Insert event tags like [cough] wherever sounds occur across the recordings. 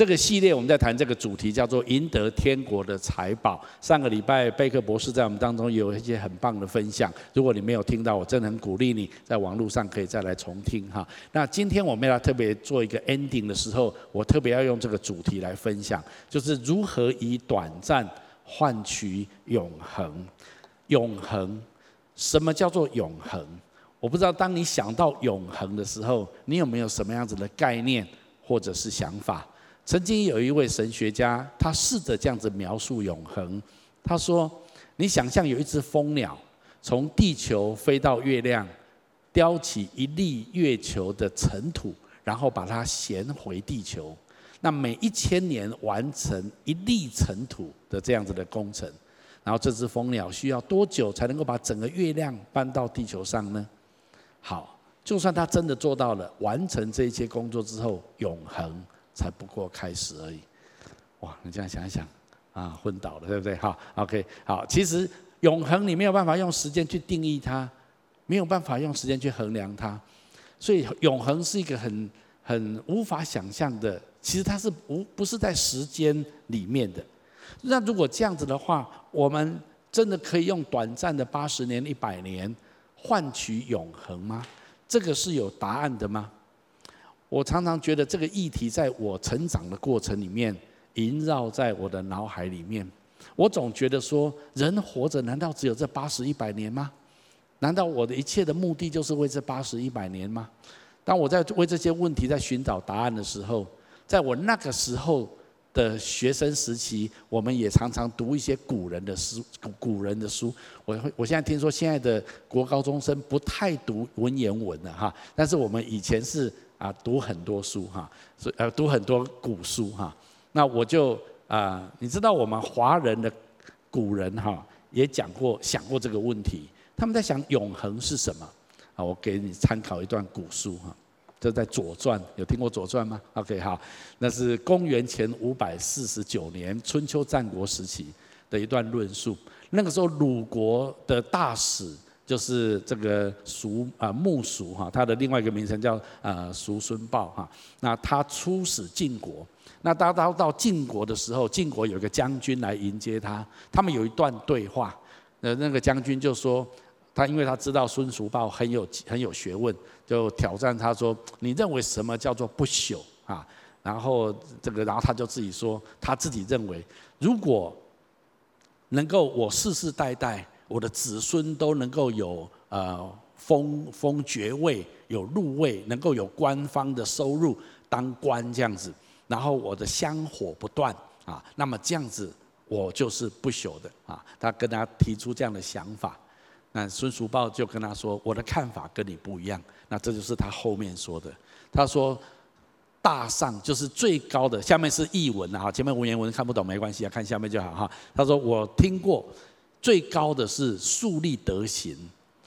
这个系列我们在谈这个主题叫做“赢得天国的财宝”。上个礼拜贝克博士在我们当中有一些很棒的分享，如果你没有听到，我真的很鼓励你在网络上可以再来重听哈。那今天我们要特别做一个 ending 的时候，我特别要用这个主题来分享，就是如何以短暂换取永恒。永恒，什么叫做永恒？我不知道，当你想到永恒的时候，你有没有什么样子的概念或者是想法？曾经有一位神学家，他试着这样子描述永恒。他说：“你想象有一只蜂鸟从地球飞到月亮，叼起一粒月球的尘土，然后把它衔回地球。那每一千年完成一粒尘土的这样子的工程。”然后这只蜂鸟需要多久才能够把整个月亮搬到地球上呢？好，就算它真的做到了，完成这一些工作之后，永恒才不过开始而已。哇，你这样想一想，啊，昏倒了，对不对？好，OK，好，其实永恒你没有办法用时间去定义它，没有办法用时间去衡量它，所以永恒是一个很很无法想象的。其实它是无不是在时间里面的。那如果这样子的话，我们真的可以用短暂的八十年、一百年换取永恒吗？这个是有答案的吗？我常常觉得这个议题在我成长的过程里面萦绕在我的脑海里面。我总觉得说，人活着难道只有这八十、一百年吗？难道我的一切的目的就是为这八十、一百年吗？当我在为这些问题在寻找答案的时候，在我那个时候。的学生时期，我们也常常读一些古人的书，古人的书。我我现在听说现在的国高中生不太读文言文了哈，但是我们以前是啊读很多书哈，所以呃读很多古书哈。那我就啊，你知道我们华人的古人哈也讲过想过这个问题，他们在想永恒是什么啊？我给你参考一段古书哈。就在《左传》，有听过《左传》吗？OK，好，那是公元前五百四十九年春秋战国时期的一段论述。那个时候，鲁国的大使就是这个叔啊木叔哈，他的另外一个名称叫啊叔孙豹哈。那他出使晋国，那当他到晋国的时候，晋国有一个将军来迎接他，他们有一段对话。那那个将军就说。他因为他知道孙叔豹很有很有学问，就挑战他说：“你认为什么叫做不朽啊？”然后这个，然后他就自己说，他自己认为，如果能够我世世代代我的子孙都能够有呃封封爵位，有入位，能够有官方的收入，当官这样子，然后我的香火不断啊，那么这样子我就是不朽的啊。他跟他提出这样的想法。那孙叔豹就跟他说：“我的看法跟你不一样。”那这就是他后面说的。他说：“大上就是最高的，下面是译文啊，前面文言文看不懂没关系啊，看下面就好哈。”他说：“我听过最高的是树立德行，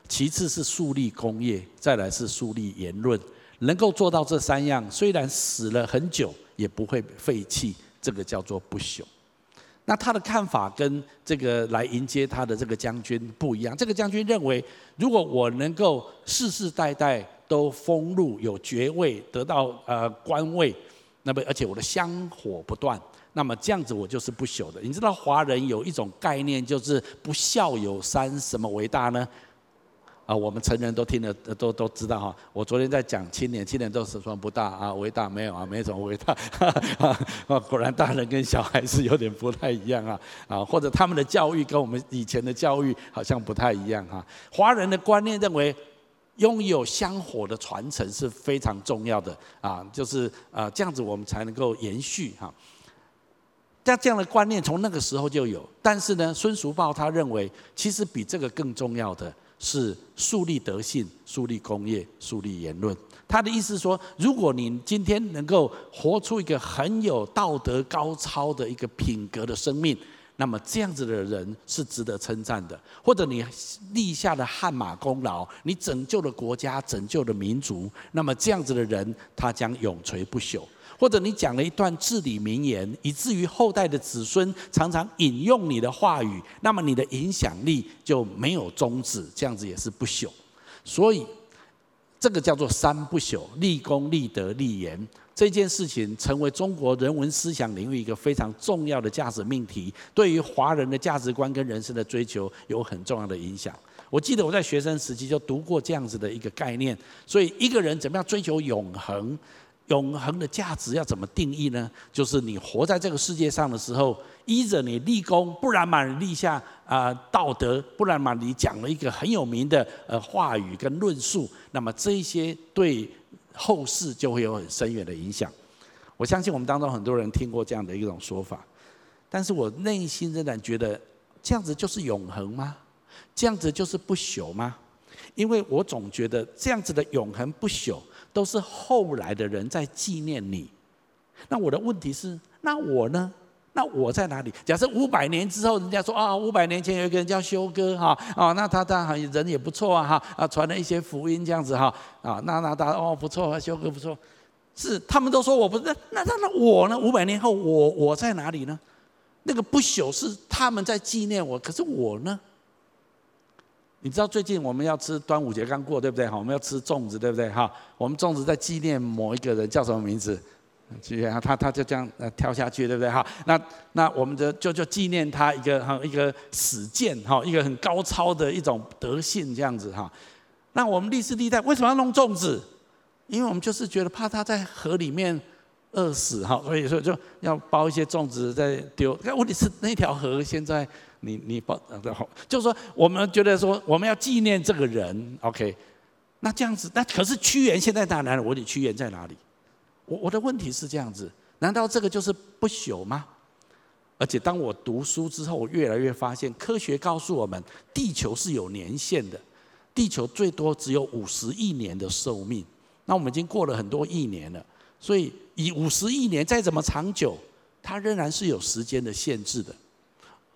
其次是树立功业，再来是树立言论。能够做到这三样，虽然死了很久也不会废弃，这个叫做不朽。”那他的看法跟这个来迎接他的这个将军不一样。这个将军认为，如果我能够世世代代都封禄有爵位，得到呃官位，那么而且我的香火不断，那么这样子我就是不朽的。你知道华人有一种概念，就是不孝有三，什么为大呢？啊，我们成人都听了，都都知道哈。我昨天在讲青年，青年都是说不大啊，伟大没有啊，没什么伟大。[laughs] 啊，果然大人跟小孩是有点不太一样啊，啊，或者他们的教育跟我们以前的教育好像不太一样哈。华人的观念认为，拥有香火的传承是非常重要的啊，就是啊这样子我们才能够延续哈。但这样的观念从那个时候就有，但是呢，孙叔豹他认为，其实比这个更重要的。是树立德性、树立功业、树立言论。他的意思说，如果你今天能够活出一个很有道德高超的一个品格的生命，那么这样子的人是值得称赞的。或者你立下了汗马功劳，你拯救了国家、拯救了民族，那么这样子的人他将永垂不朽。或者你讲了一段至理名言，以至于后代的子孙常常引用你的话语，那么你的影响力就没有终止，这样子也是不朽。所以这个叫做三不朽：立功、立德、立言。这件事情成为中国人文思想领域一个非常重要的价值命题，对于华人的价值观跟人生的追求有很重要的影响。我记得我在学生时期就读过这样子的一个概念，所以一个人怎么样追求永恒？永恒的价值要怎么定义呢？就是你活在这个世界上的时候，依着你立功，不然嘛你立下啊道德，不然嘛你讲了一个很有名的呃话语跟论述，那么这一些对后世就会有很深远的影响。我相信我们当中很多人听过这样的一种说法，但是我内心仍然觉得这样子就是永恒吗？这样子就是不朽吗？因为我总觉得这样子的永恒不朽。都是后来的人在纪念你，那我的问题是，那我呢？那我在哪里？假设五百年之后，人家说啊，五百年前有一个人叫修哥哈，啊，那他他人也不错啊哈，啊传了一些福音这样子哈，啊那那他哦不错，修哥不错，是他们都说我不是，那那那我呢？五百年后我我在哪里呢？那个不朽是他们在纪念我，可是我呢？你知道最近我们要吃端午节刚过，对不对？哈，我们要吃粽子，对不对？哈，我们粽子在纪念某一个人，叫什么名字？纪念他，他就这样呃跳下去，对不对？哈，那那我们的就就纪念他一个哈一个死剑哈，一个很高超的一种德性这样子哈。那我们历世历代为什么要弄粽子？因为我们就是觉得怕他在河里面饿死哈，所以说就要包一些粽子再丢。那问题是那条河现在。你你不好，就是说我们觉得说我们要纪念这个人，OK？那这样子，那可是屈原现在在哪里？我的屈原在哪里？我我的问题是这样子，难道这个就是不朽吗？而且当我读书之后，我越来越发现，科学告诉我们，地球是有年限的，地球最多只有五十亿年的寿命。那我们已经过了很多亿年了，所以以五十亿年再怎么长久，它仍然是有时间的限制的。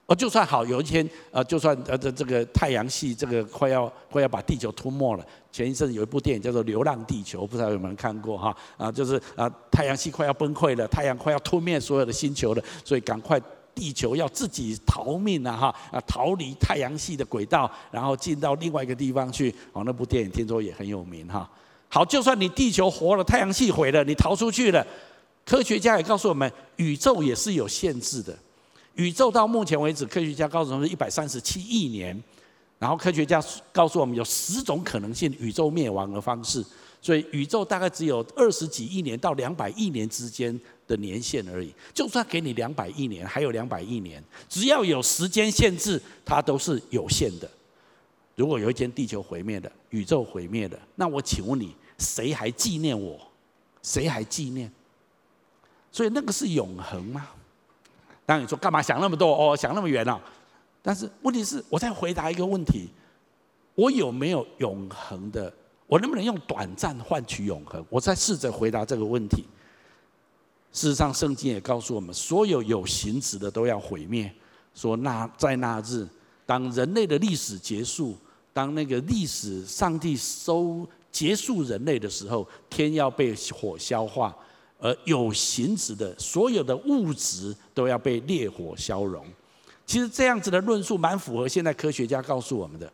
哦，就算好，有一天，呃，就算呃这这个太阳系这个快要快要把地球吞没了。前一阵有一部电影叫做《流浪地球》，不知道有没有人看过哈？啊，就是啊，太阳系快要崩溃了，太阳快要吞灭所有的星球了，所以赶快地球要自己逃命了哈！啊，逃离太阳系的轨道，然后进到另外一个地方去。哦，那部电影听说也很有名哈。好，就算你地球活了，太阳系毁了，你逃出去了，科学家也告诉我们，宇宙也是有限制的。宇宙到目前为止，科学家告诉我们是一百三十七亿年，然后科学家告诉我们有十种可能性宇宙灭亡的方式，所以宇宙大概只有二十几亿年到两百亿年之间的年限而已。就算给你两百亿年，还有两百亿年，只要有时间限制，它都是有限的。如果有一天地球毁灭了，宇宙毁灭了，那我请问你，谁还纪念我？谁还纪念？所以那个是永恒吗？当你说干嘛想那么多哦，想那么远了，但是问题是，我在回答一个问题：我有没有永恒的？我能不能用短暂换取永恒？我在试着回答这个问题。事实上，圣经也告诉我们，所有有形质的都要毁灭。说那在那日，当人类的历史结束，当那个历史上帝收结束人类的时候，天要被火消化。而有形质的所有的物质都要被烈火消融。其实这样子的论述蛮符合现在科学家告诉我们的，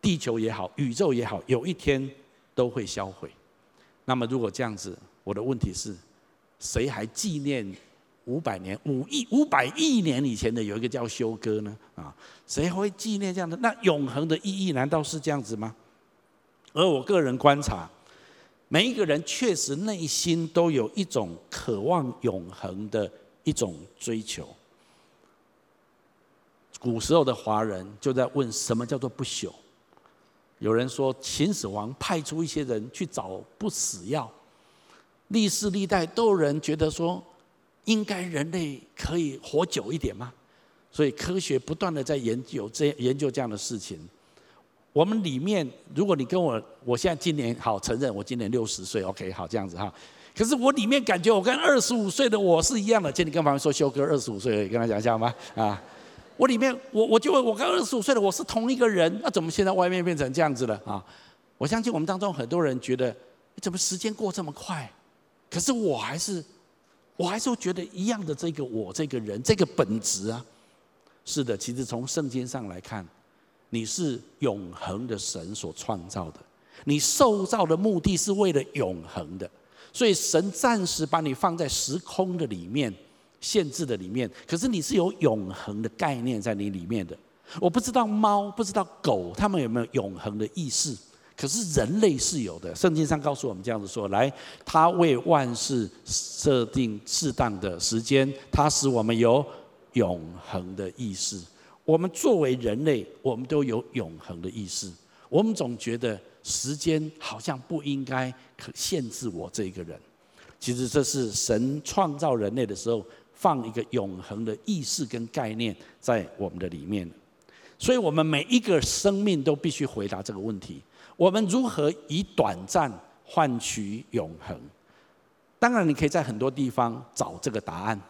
地球也好，宇宙也好，有一天都会销毁。那么如果这样子，我的问题是，谁还纪念五百年、五亿、五百亿年以前的有一个叫修哥呢？啊，谁会纪念这样的？那永恒的意义难道是这样子吗？而我个人观察。每一个人确实内心都有一种渴望永恒的一种追求。古时候的华人就在问什么叫做不朽？有人说秦始皇派出一些人去找不死药，历世历代都有人觉得说，应该人类可以活久一点吗？所以科学不断的在研究这研究这样的事情。我们里面，如果你跟我，我现在今年好承认，我今年六十岁，OK，好这样子哈。可是我里面感觉我跟二十五岁的我是一样的。今天跟旁边说，修哥二十五岁，跟他讲一下吗？啊，我里面我我就我跟二十五岁的我是同一个人，那怎么现在外面变成这样子了啊？我相信我们当中很多人觉得，怎么时间过这么快？可是我还是我还是觉得一样的这个我这个人这个本质啊。是的，其实从圣经上来看。你是永恒的神所创造的，你受造的目的是为了永恒的，所以神暂时把你放在时空的里面，限制的里面，可是你是有永恒的概念在你里面的。我不知道猫，不知道狗，它们有没有永恒的意识？可是人类是有的。圣经上告诉我们这样子说：来，他为万事设定适当的时间，他使我们有永恒的意识。我们作为人类，我们都有永恒的意识。我们总觉得时间好像不应该限制我这一个人。其实这是神创造人类的时候，放一个永恒的意识跟概念在我们的里面。所以我们每一个生命都必须回答这个问题：我们如何以短暂换取永恒？当然，你可以在很多地方找这个答案，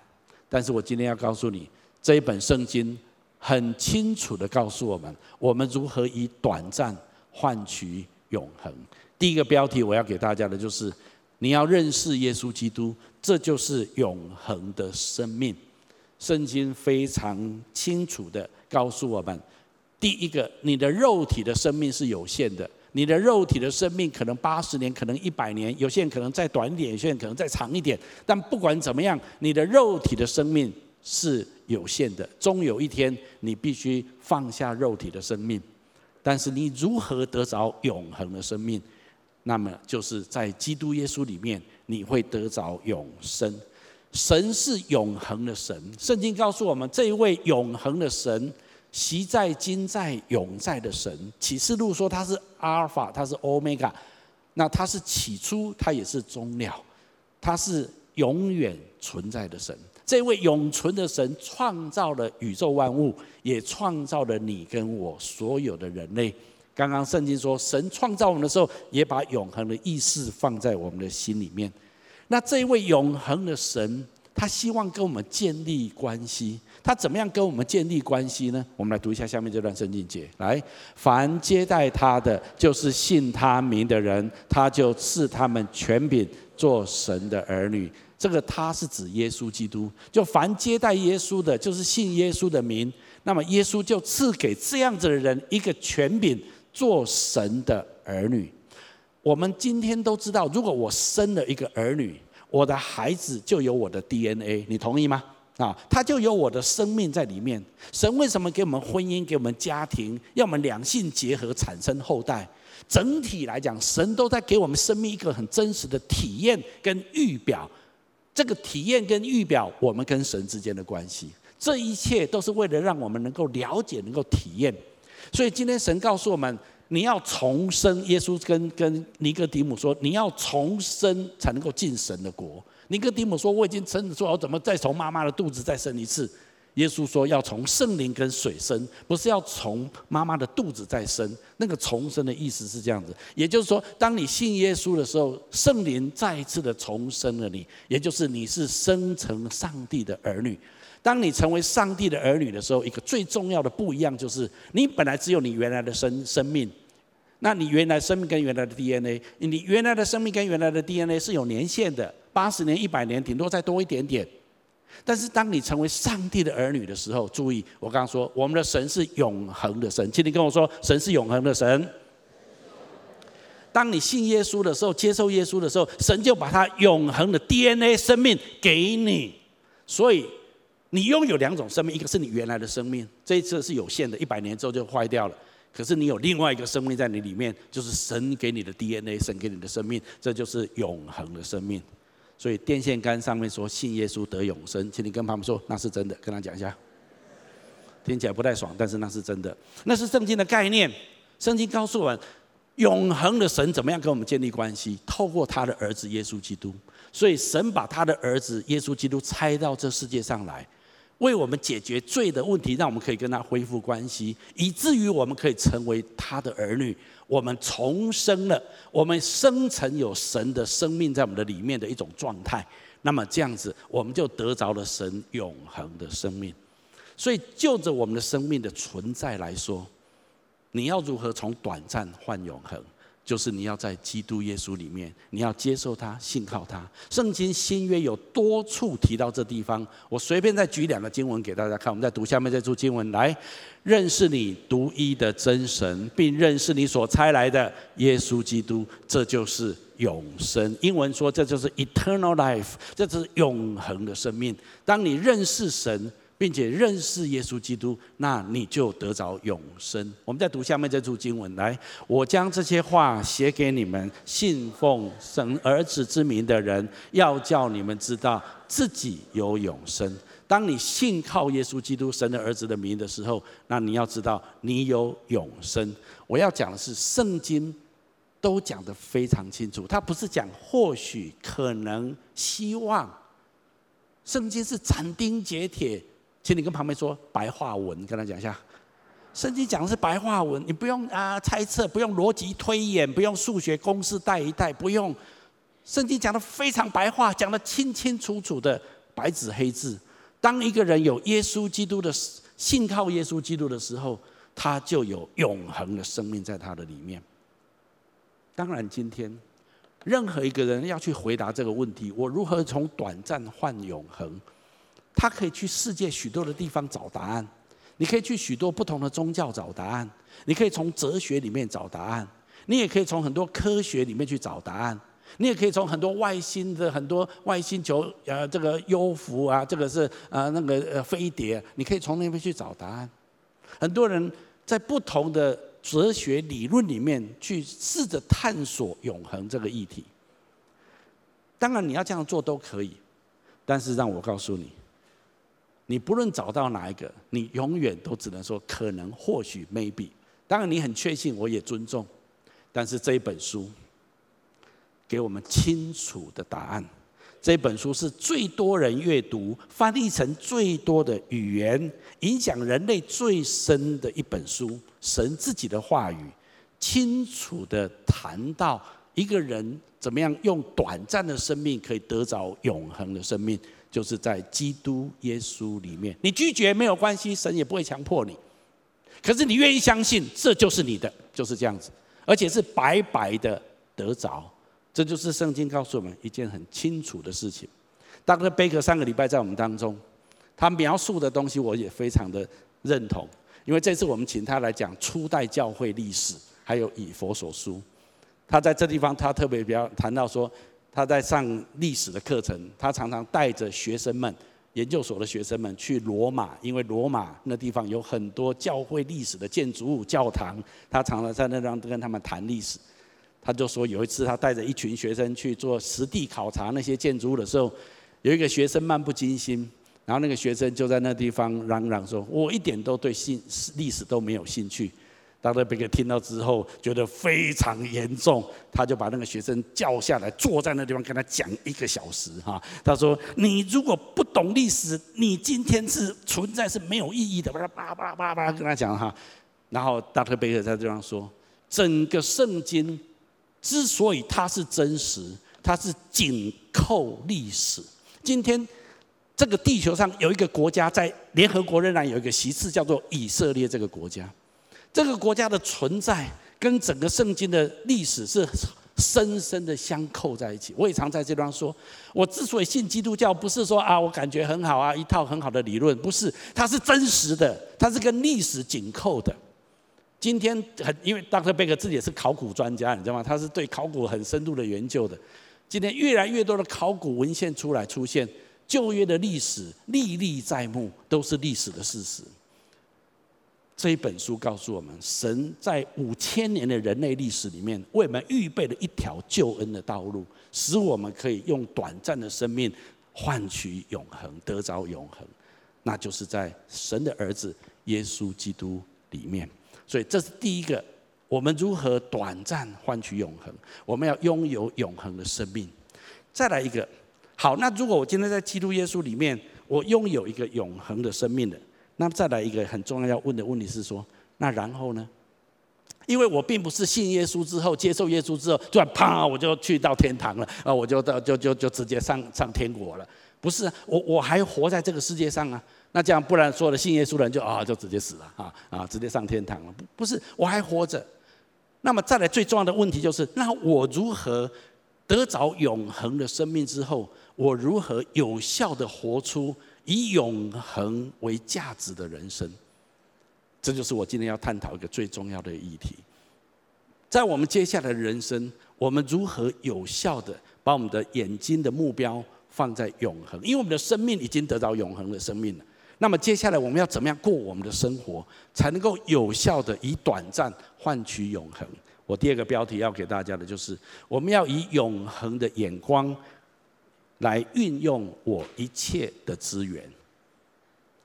但是我今天要告诉你，这一本圣经很清楚地告诉我们，我们如何以短暂换取永恒。第一个标题我要给大家的就是：你要认识耶稣基督，这就是永恒的生命。圣经非常清楚地告诉我们。第一个，你的肉体的生命是有限的，你的肉体的生命可能八十年，可能一百年，有些人可能再短一点，有些人可能再长一点。但不管怎么样，你的肉体的生命是有限的，终有一天你必须放下肉体的生命。但是你如何得着永恒的生命？那么就是在基督耶稣里面，你会得着永生。神是永恒的神，圣经告诉我们，这一位永恒的神。昔在、今在、永在的神，启示录说他是阿尔法，他是欧米伽，那他是起初，他也是终了，他是永远存在的神。这位永存的神创造了宇宙万物，也创造了你跟我所有的人类。刚刚圣经说，神创造我们的时候，也把永恒的意识放在我们的心里面。那这位永恒的神，他希望跟我们建立关系。他怎么样跟我们建立关系呢？我们来读一下下面这段圣经节。来，凡接待他的，就是信他名的人，他就赐他们权柄做神的儿女。这个他是指耶稣基督。就凡接待耶稣的，就是信耶稣的名，那么耶稣就赐给这样子的人一个权柄，做神的儿女。我们今天都知道，如果我生了一个儿女，我的孩子就有我的 DNA，你同意吗？啊，他就有我的生命在里面。神为什么给我们婚姻，给我们家庭，要我们两性结合产生后代？整体来讲，神都在给我们生命一个很真实的体验跟预表。这个体验跟预表，我们跟神之间的关系，这一切都是为了让我们能够了解，能够体验。所以今天神告诉我们，你要重生。耶稣跟跟尼哥底母说，你要重生才能够进神的国。尼哥底母说：“我已经生子，说我怎么再从妈妈的肚子再生一次？”耶稣说：“要从圣灵跟水生，不是要从妈妈的肚子再生。那个重生的意思是这样子，也就是说，当你信耶稣的时候，圣灵再一次的重生了你，也就是你是生成上帝的儿女。当你成为上帝的儿女的时候，一个最重要的不一样就是，你本来只有你原来的生生命，那你原来生命跟原来的 DNA，你原来的生命跟原来的 DNA 是有年限的。”八十年、一百年，顶多再多一点点。但是，当你成为上帝的儿女的时候，注意，我刚刚说，我们的神是永恒的神。请你跟我说，神是永恒的神。当你信耶稣的时候，接受耶稣的时候，神就把他永恒的 DNA 生命给你。所以，你拥有两种生命，一个是你原来的生命，这一次是有限的，一百年之后就坏掉了。可是，你有另外一个生命在你里面，就是神给你的 DNA，神给你的生命，这就是永恒的生命。所以电线杆上面说信耶稣得永生，请你跟他们说那是真的，跟他讲一下。听起来不太爽，但是那是真的，那是圣经的概念。圣经告诉我们，永恒的神怎么样跟我们建立关系？透过他的儿子耶稣基督。所以神把他的儿子耶稣基督差到这世界上来，为我们解决罪的问题，让我们可以跟他恢复关系，以至于我们可以成为他的儿女。我们重生了，我们生成有神的生命在我们的里面的一种状态。那么这样子，我们就得着了神永恒的生命。所以，就着我们的生命的存在来说，你要如何从短暂换永恒？就是你要在基督耶稣里面，你要接受他，信靠他。圣经新约有多处提到这地方，我随便再举两个经文给大家看。我们再读下面这处经文，来认识你独一的真神，并认识你所差来的耶稣基督，这就是永生。英文说这就是 eternal life，这是永恒的生命。当你认识神。并且认识耶稣基督，那你就得着永生。我们再读下面这处经文来，我将这些话写给你们信奉神儿子之名的人，要叫你们知道自己有永生。当你信靠耶稣基督神的儿子的名的时候，那你要知道你有永生。我要讲的是，圣经都讲得非常清楚，它不是讲或许、可能、希望，圣经是斩钉截铁。请你跟旁边说白话文，跟他讲一下。圣经讲的是白话文，你不用啊猜测，不用逻辑推演，不用数学公式带一带，不用。圣经讲的非常白话，讲的清清楚楚的白纸黑字。当一个人有耶稣基督的信靠耶稣基督的时候，他就有永恒的生命在他的里面。当然，今天任何一个人要去回答这个问题，我如何从短暂换永恒？他可以去世界许多的地方找答案，你可以去许多不同的宗教找答案，你可以从哲学里面找答案，你也可以从很多科学里面去找答案，你也可以从很多外星的很多外星球，呃，这个幽浮啊，这个是呃那个呃飞碟，你可以从那边去找答案。很多人在不同的哲学理论里面去试着探索永恒这个议题。当然，你要这样做都可以，但是让我告诉你。你不论找到哪一个，你永远都只能说可能、或许、maybe。当然，你很确信，我也尊重。但是这一本书给我们清楚的答案。这本书是最多人阅读、翻译成最多的语言、影响人类最深的一本书。神自己的话语，清楚的谈到一个人怎么样用短暂的生命可以得着永恒的生命。就是在基督耶稣里面，你拒绝没有关系，神也不会强迫你。可是你愿意相信，这就是你的，就是这样子，而且是白白的得着。这就是圣经告诉我们一件很清楚的事情。当个贝克上个礼拜在我们当中，他描述的东西我也非常的认同，因为这次我们请他来讲初代教会历史，还有以弗所书。他在这地方他特别比较谈到说。他在上历史的课程，他常常带着学生们、研究所的学生们去罗马，因为罗马那地方有很多教会历史的建筑物、教堂，他常常在那地方跟他们谈历史。他就说有一次他带着一群学生去做实地考察那些建筑物的时候，有一个学生漫不经心，然后那个学生就在那地方嚷嚷说：“我一点都对历历史都没有兴趣。”当那贝克听到之后，觉得非常严重，他就把那个学生叫下来，坐在那地方跟他讲一个小时哈。他说：“你如果不懂历史，你今天是存在是没有意义的。”巴拉巴拉巴拉跟他讲哈。然后大特贝克在这方说：“整个圣经之所以它是真实，它是紧扣历史。今天这个地球上有一个国家在联合国仍然有一个席次，叫做以色列这个国家。”这个国家的存在跟整个圣经的历史是深深的相扣在一起。我也常在这地方说，我之所以信基督教，不是说啊，我感觉很好啊，一套很好的理论，不是，它是真实的，它是跟历史紧扣的。今天很，因为 Dr. Baker 自己也是考古专家，你知道吗？他是对考古很深度的研究的。今天越来越多的考古文献出来出现，旧约的历史历历在目，都是历史的事实。这一本书告诉我们，神在五千年的人类历史里面，为我们预备了一条救恩的道路，使我们可以用短暂的生命换取永恒，得着永恒。那就是在神的儿子耶稣基督里面。所以这是第一个，我们如何短暂换取永恒？我们要拥有永恒的生命。再来一个，好，那如果我今天在基督耶稣里面，我拥有一个永恒的生命的。那么再来一个很重要要问的问题是说，那然后呢？因为我并不是信耶稣之后，接受耶稣之后，突然啪我就去到天堂了啊，我就到就就就直接上上天国了。不是，我我还活在这个世界上啊。那这样不然说了，信耶稣的人就啊就直接死了啊啊，直接上天堂了。不不是，我还活着。那么再来最重要的问题就是：那我如何得着永恒的生命之后，我如何有效的活出以永恒为价值的人生？这就是我今天要探讨一个最重要的议题。在我们接下来的人生，我们如何有效的把我们的眼睛的目标放在永恒？因为我们的生命已经得到永恒的生命了。那么接下来我们要怎么样过我们的生活，才能够有效的以短暂换取永恒？我第二个标题要给大家的就是，我们要以永恒的眼光来运用我一切的资源。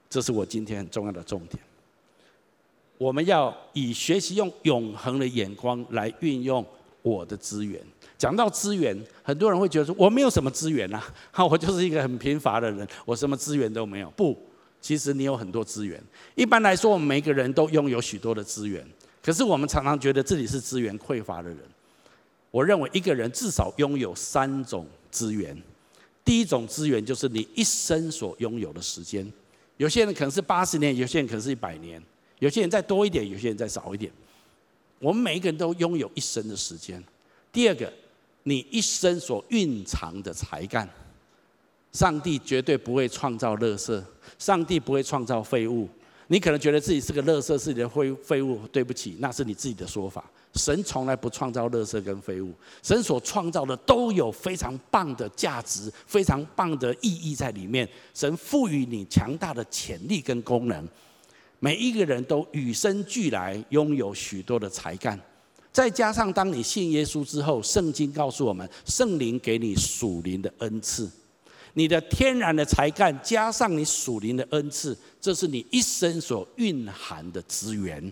这是我今天很重要的重点。我们要以学习用永恒的眼光来运用我的资源。讲到资源，很多人会觉得说，我没有什么资源啊，[laughs] 我就是一个很贫乏的人，我什么资源都没有。不。其实你有很多资源。一般来说，我们每个人都拥有许多的资源。可是我们常常觉得自己是资源匮乏的人。我认为一个人至少拥有三种资源。第一种资源就是你一生所拥有的时间。有些人可能是八十年，有些人可能是一百年，有些人再多一点，有些人再少一点。我们每一个人都拥有一生的时间。第二个，你一生所蕴藏的才干。上帝绝对不会创造垃圾，上帝不会创造废物。你可能觉得自己是个垃圾，是你的废废物，对不起，那是你自己的说法。神从来不创造垃圾跟废物，神所创造的都有非常棒的价值，非常棒的意义在里面。神赋予你强大的潜力跟功能，每一个人都与生俱来拥有许多的才干，再加上当你信耶稣之后，圣经告诉我们，圣灵给你属灵的恩赐。你的天然的才干加上你属灵的恩赐，这是你一生所蕴含的资源。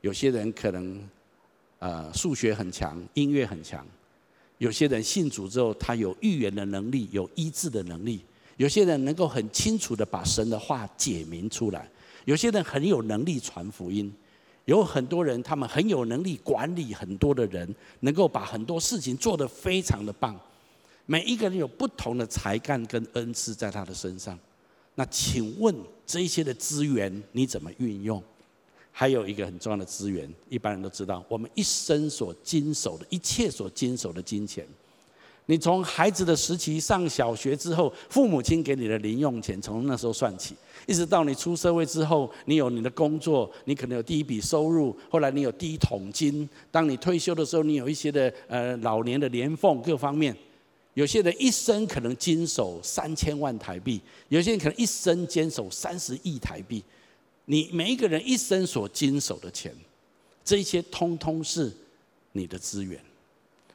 有些人可能，呃，数学很强，音乐很强；有些人信主之后，他有预言的能力，有医治的能力；有些人能够很清楚地把神的话解明出来；有些人很有能力传福音；有很多人他们很有能力管理很多的人，能够把很多事情做得非常的棒。每一个人有不同的才干跟恩赐在他的身上，那请问这些的资源你怎么运用？还有一个很重要的资源，一般人都知道，我们一生所经手的一切所经手的金钱。你从孩子的时期上小学之后，父母亲给你的零用钱，从那时候算起，一直到你出社会之后，你有你的工作，你可能有第一笔收入，后来你有第一桶金，当你退休的时候，你有一些的呃老年的年俸各方面。有些人一生可能经手三千万台币，有些人可能一生经手三十亿台币。你每一个人一生所经手的钱，这些通通是你的资源。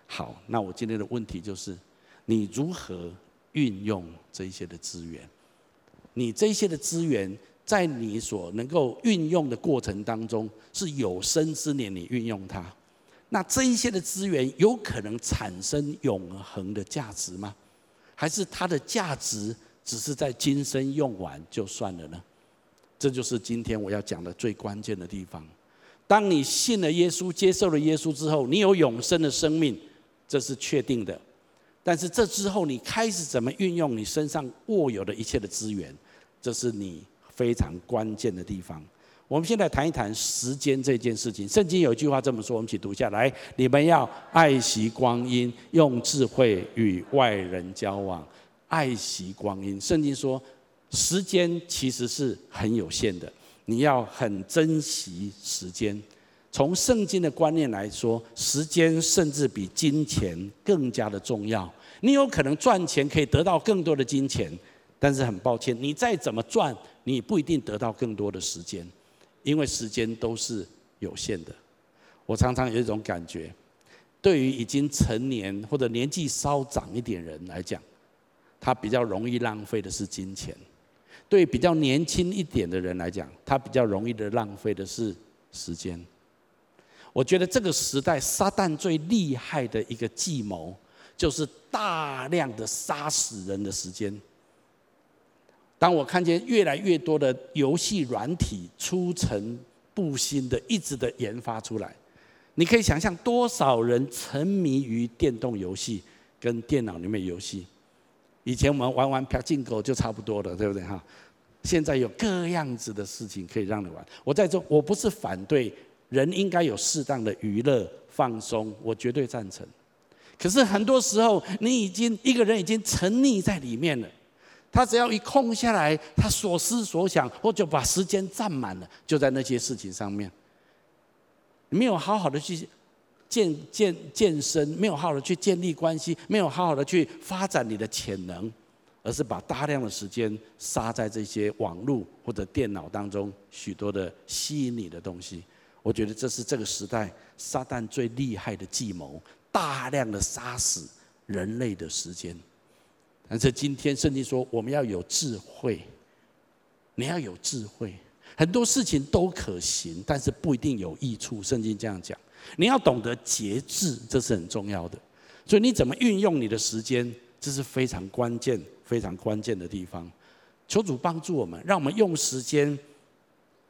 好，那我今天的问题就是：你如何运用这些的资源？你这些的资源，在你所能够运用的过程当中，是有生之年你运用它。那这一些的资源有可能产生永恒的价值吗？还是它的价值只是在今生用完就算了呢？这就是今天我要讲的最关键的地方。当你信了耶稣，接受了耶稣之后，你有永生的生命，这是确定的。但是这之后，你开始怎么运用你身上握有的一切的资源，这是你非常关键的地方。我们现在谈一谈时间这件事情。圣经有一句话这么说，我们一起读下来：你们要爱惜光阴，用智慧与外人交往，爱惜光阴。圣经说，时间其实是很有限的，你要很珍惜时间。从圣经的观念来说，时间甚至比金钱更加的重要。你有可能赚钱可以得到更多的金钱，但是很抱歉，你再怎么赚，你不一定得到更多的时间。因为时间都是有限的，我常常有一种感觉，对于已经成年或者年纪稍长一点人来讲，他比较容易浪费的是金钱；对比较年轻一点的人来讲，他比较容易的浪费的是时间。我觉得这个时代撒旦最厉害的一个计谋，就是大量的杀死人的时间。当我看见越来越多的游戏软体出尘不新的，一直的研发出来，你可以想象多少人沉迷于电动游戏跟电脑里面游戏。以前我们玩玩 Pachinko 就差不多了，对不对哈？现在有各样子的事情可以让你玩。我在这，我不是反对人应该有适当的娱乐放松，我绝对赞成。可是很多时候，你已经一个人已经沉溺在里面了。他只要一空下来，他所思所想，或者把时间占满了，就在那些事情上面。没有好好的去健健健身，没有好好的去建立关系，没有好好的去发展你的潜能，而是把大量的时间杀在这些网络或者电脑当中许多的吸引你的东西。我觉得这是这个时代撒旦最厉害的计谋，大量的杀死人类的时间。但是今天圣经说，我们要有智慧，你要有智慧，很多事情都可行，但是不一定有益处。圣经这样讲，你要懂得节制，这是很重要的。所以你怎么运用你的时间，这是非常关键、非常关键的地方。求主帮助我们，让我们用时间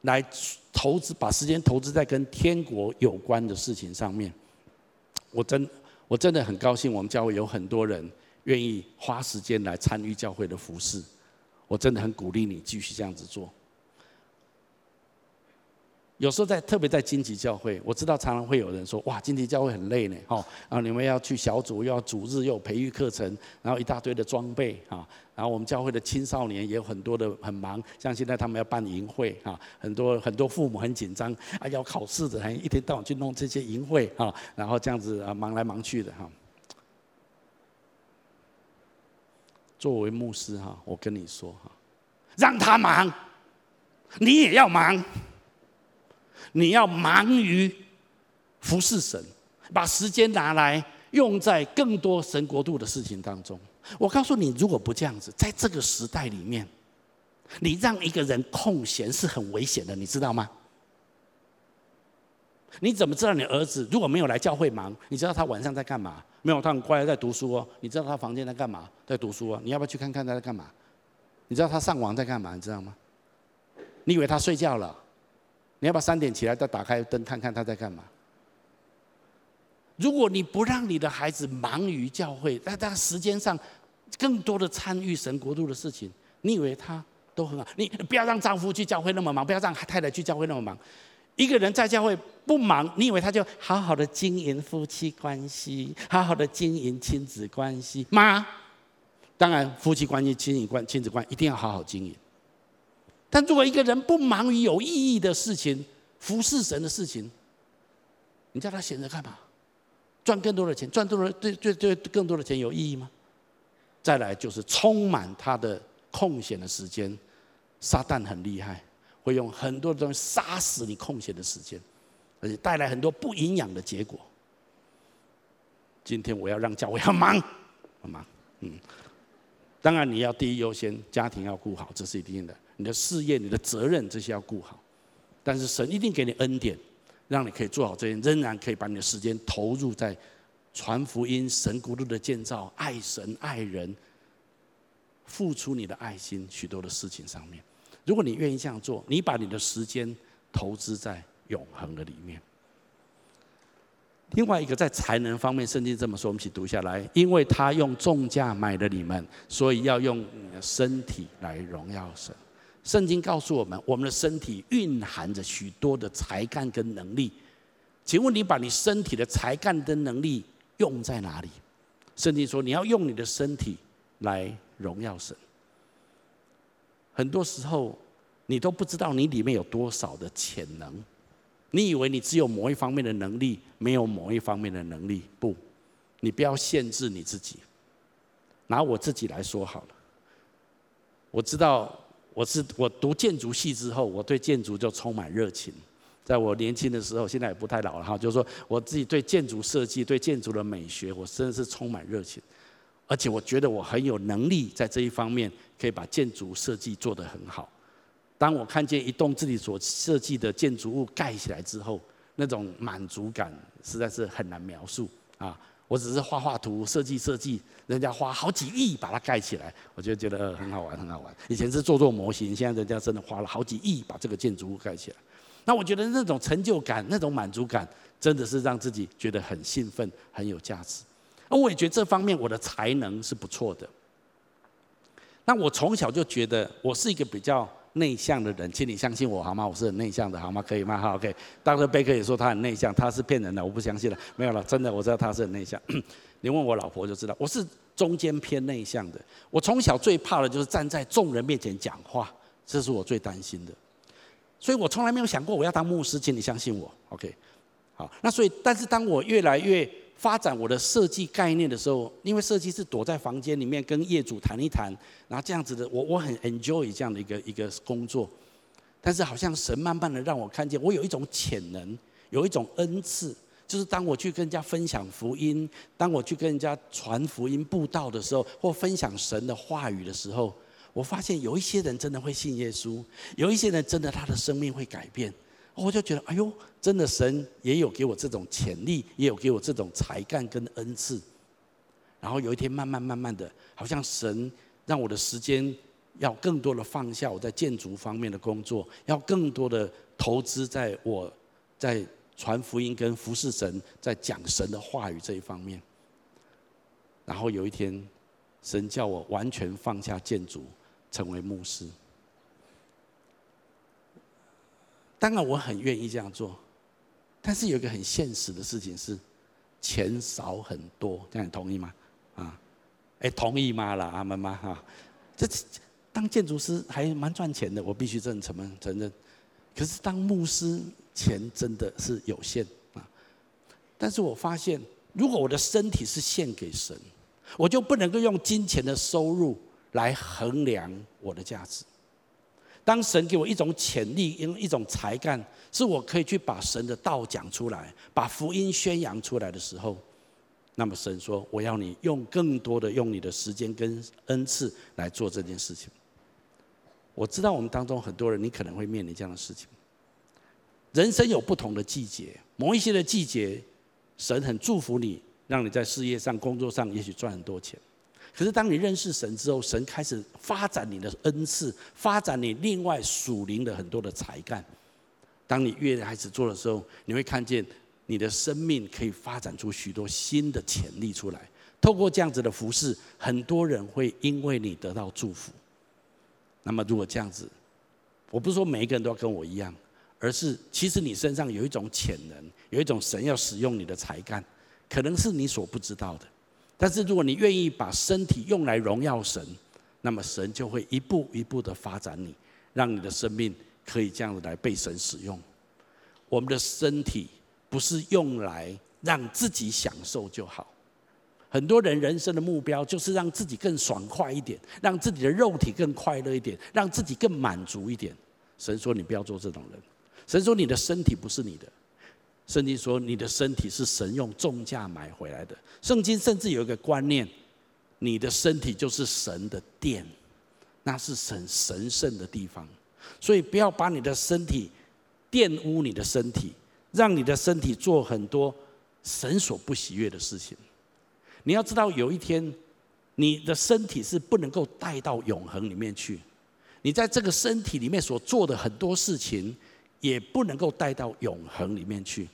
来投资，把时间投资在跟天国有关的事情上面。我真我真的很高兴，我们教会有很多人。愿意花时间来参与教会的服事，我真的很鼓励你继续这样子做。有时候在特别在荆棘教会，我知道常常会有人说：“哇，荆棘教会很累呢，哈，然后你们要去小组，又要主日，又培育课程，然后一大堆的装备啊，然后我们教会的青少年也有很多的很忙，像现在他们要办营会啊，很多很多父母很紧张啊，要考试的，还一天到晚去弄这些营会啊，然后这样子啊，忙来忙去的哈。”作为牧师哈，我跟你说哈，让他忙，你也要忙。你要忙于服侍神，把时间拿来用在更多神国度的事情当中。我告诉你，如果不这样子，在这个时代里面，你让一个人空闲是很危险的，你知道吗？你怎么知道你儿子如果没有来教会忙？你知道他晚上在干嘛？没有，他很乖，在读书哦。你知道他房间在干嘛？在读书哦。你要不要去看看他在干嘛？你知道他上网在干嘛？你知道吗？你以为他睡觉了？你要不要三点起来再打开灯看看他在干嘛？如果你不让你的孩子忙于教会，在他时间上更多的参与神国度的事情，你以为他都很好？你不要让丈夫去教会那么忙，不要让太太去教会那么忙。一个人在教会不忙，你以为他就好好的经营夫妻关系，好好的经营亲子关系吗？当然，夫妻关系、亲子关、亲子关一定要好好经营。但如果一个人不忙于有意义的事情、服侍神的事情，你叫他闲着干嘛？赚更多的钱，赚多了对对对更多的钱有意义吗？再来就是充满他的空闲的时间，撒旦很厉害。会用很多的东西杀死你空闲的时间，而且带来很多不营养的结果。今天我要让教会很忙，很忙，嗯。当然你要第一优先，家庭要顾好，这是一定的。你的事业、你的责任这些要顾好。但是神一定给你恩典，让你可以做好这些，仍然可以把你的时间投入在传福音、神国度的建造、爱神爱人、付出你的爱心许多的事情上面。如果你愿意这样做，你把你的时间投资在永恒的里面。另外一个在才能方面，圣经这么说，我们一起读下来：因为他用重价买了你们，所以要用你的身体来荣耀神。圣经告诉我们，我们的身体蕴含着许多的才干跟能力。请问你把你身体的才干跟能力用在哪里？圣经说，你要用你的身体来荣耀神。很多时候，你都不知道你里面有多少的潜能。你以为你只有某一方面的能力，没有某一方面的能力。不，你不要限制你自己。拿我自己来说好了。我知道，我是我读建筑系之后，我对建筑就充满热情。在我年轻的时候，现在也不太老了哈，就是说我自己对建筑设计、对建筑的美学，我真的是充满热情。而且我觉得我很有能力在这一方面，可以把建筑设计做得很好。当我看见一栋自己所设计的建筑物盖起来之后，那种满足感实在是很难描述啊！我只是画画图、设计设计，人家花好几亿把它盖起来，我就觉得很好玩，很好玩。以前是做做模型，现在人家真的花了好几亿把这个建筑物盖起来。那我觉得那种成就感、那种满足感，真的是让自己觉得很兴奋、很有价值。我也觉得这方面我的才能是不错的。那我从小就觉得我是一个比较内向的人，请你相信我好吗？我是很内向的，好吗？可以吗？好，OK。当时贝克也说他很内向，他是骗人的，我不相信了。没有了，真的，我知道他是很内向。[clears throat] 你问我老婆就知道，我是中间偏内向的。我从小最怕的就是站在众人面前讲话，这是我最担心的。所以我从来没有想过我要当牧师，请你相信我，OK。好，那所以，但是当我越来越发展我的设计概念的时候，因为设计是躲在房间里面跟业主谈一谈，然后这样子的，我我很 enjoy 这样的一个一个工作。但是好像神慢慢的让我看见，我有一种潜能，有一种恩赐，就是当我去跟人家分享福音，当我去跟人家传福音布道的时候，或分享神的话语的时候，我发现有一些人真的会信耶稣，有一些人真的他的生命会改变。我就觉得，哎呦，真的神也有给我这种潜力，也有给我这种才干跟恩赐。然后有一天，慢慢慢慢的，好像神让我的时间要更多的放下我在建筑方面的工作，要更多的投资在我在传福音跟服侍神，在讲神的话语这一方面。然后有一天，神叫我完全放下建筑，成为牧师。当然我很愿意这样做，但是有一个很现实的事情是，钱少很多，这样你同意吗？啊，哎，同意吗？啦，阿妈妈？哈，这当建筑师还蛮赚钱的，我必须这么承认承认。可是当牧师，钱真的是有限啊。但是我发现，如果我的身体是献给神，我就不能够用金钱的收入来衡量我的价值。当神给我一种潜力，因一种才干，是我可以去把神的道讲出来，把福音宣扬出来的时候，那么神说：“我要你用更多的用你的时间跟恩赐来做这件事情。”我知道我们当中很多人，你可能会面临这样的事情。人生有不同的季节，某一些的季节，神很祝福你，让你在事业上、工作上，也许赚很多钱。可是，当你认识神之后，神开始发展你的恩赐，发展你另外属灵的很多的才干。当你越开始做的时候，你会看见你的生命可以发展出许多新的潜力出来。透过这样子的服饰，很多人会因为你得到祝福。那么，如果这样子，我不是说每一个人都要跟我一样，而是其实你身上有一种潜能，有一种神要使用你的才干，可能是你所不知道的。但是，如果你愿意把身体用来荣耀神，那么神就会一步一步的发展你，让你的生命可以这样子来被神使用。我们的身体不是用来让自己享受就好。很多人人生的目标就是让自己更爽快一点，让自己的肉体更快乐一点，让自己更满足一点。神说：“你不要做这种人。”神说：“你的身体不是你的。”圣经说：“你的身体是神用重价买回来的。”圣经甚至有一个观念：你的身体就是神的殿，那是神神圣的地方。所以不要把你的身体玷污你的身体，让你的身体做很多神所不喜悦的事情。你要知道，有一天你的身体是不能够带到永恒里面去。你在这个身体里面所做的很多事情。也不能够带到永恒里面去。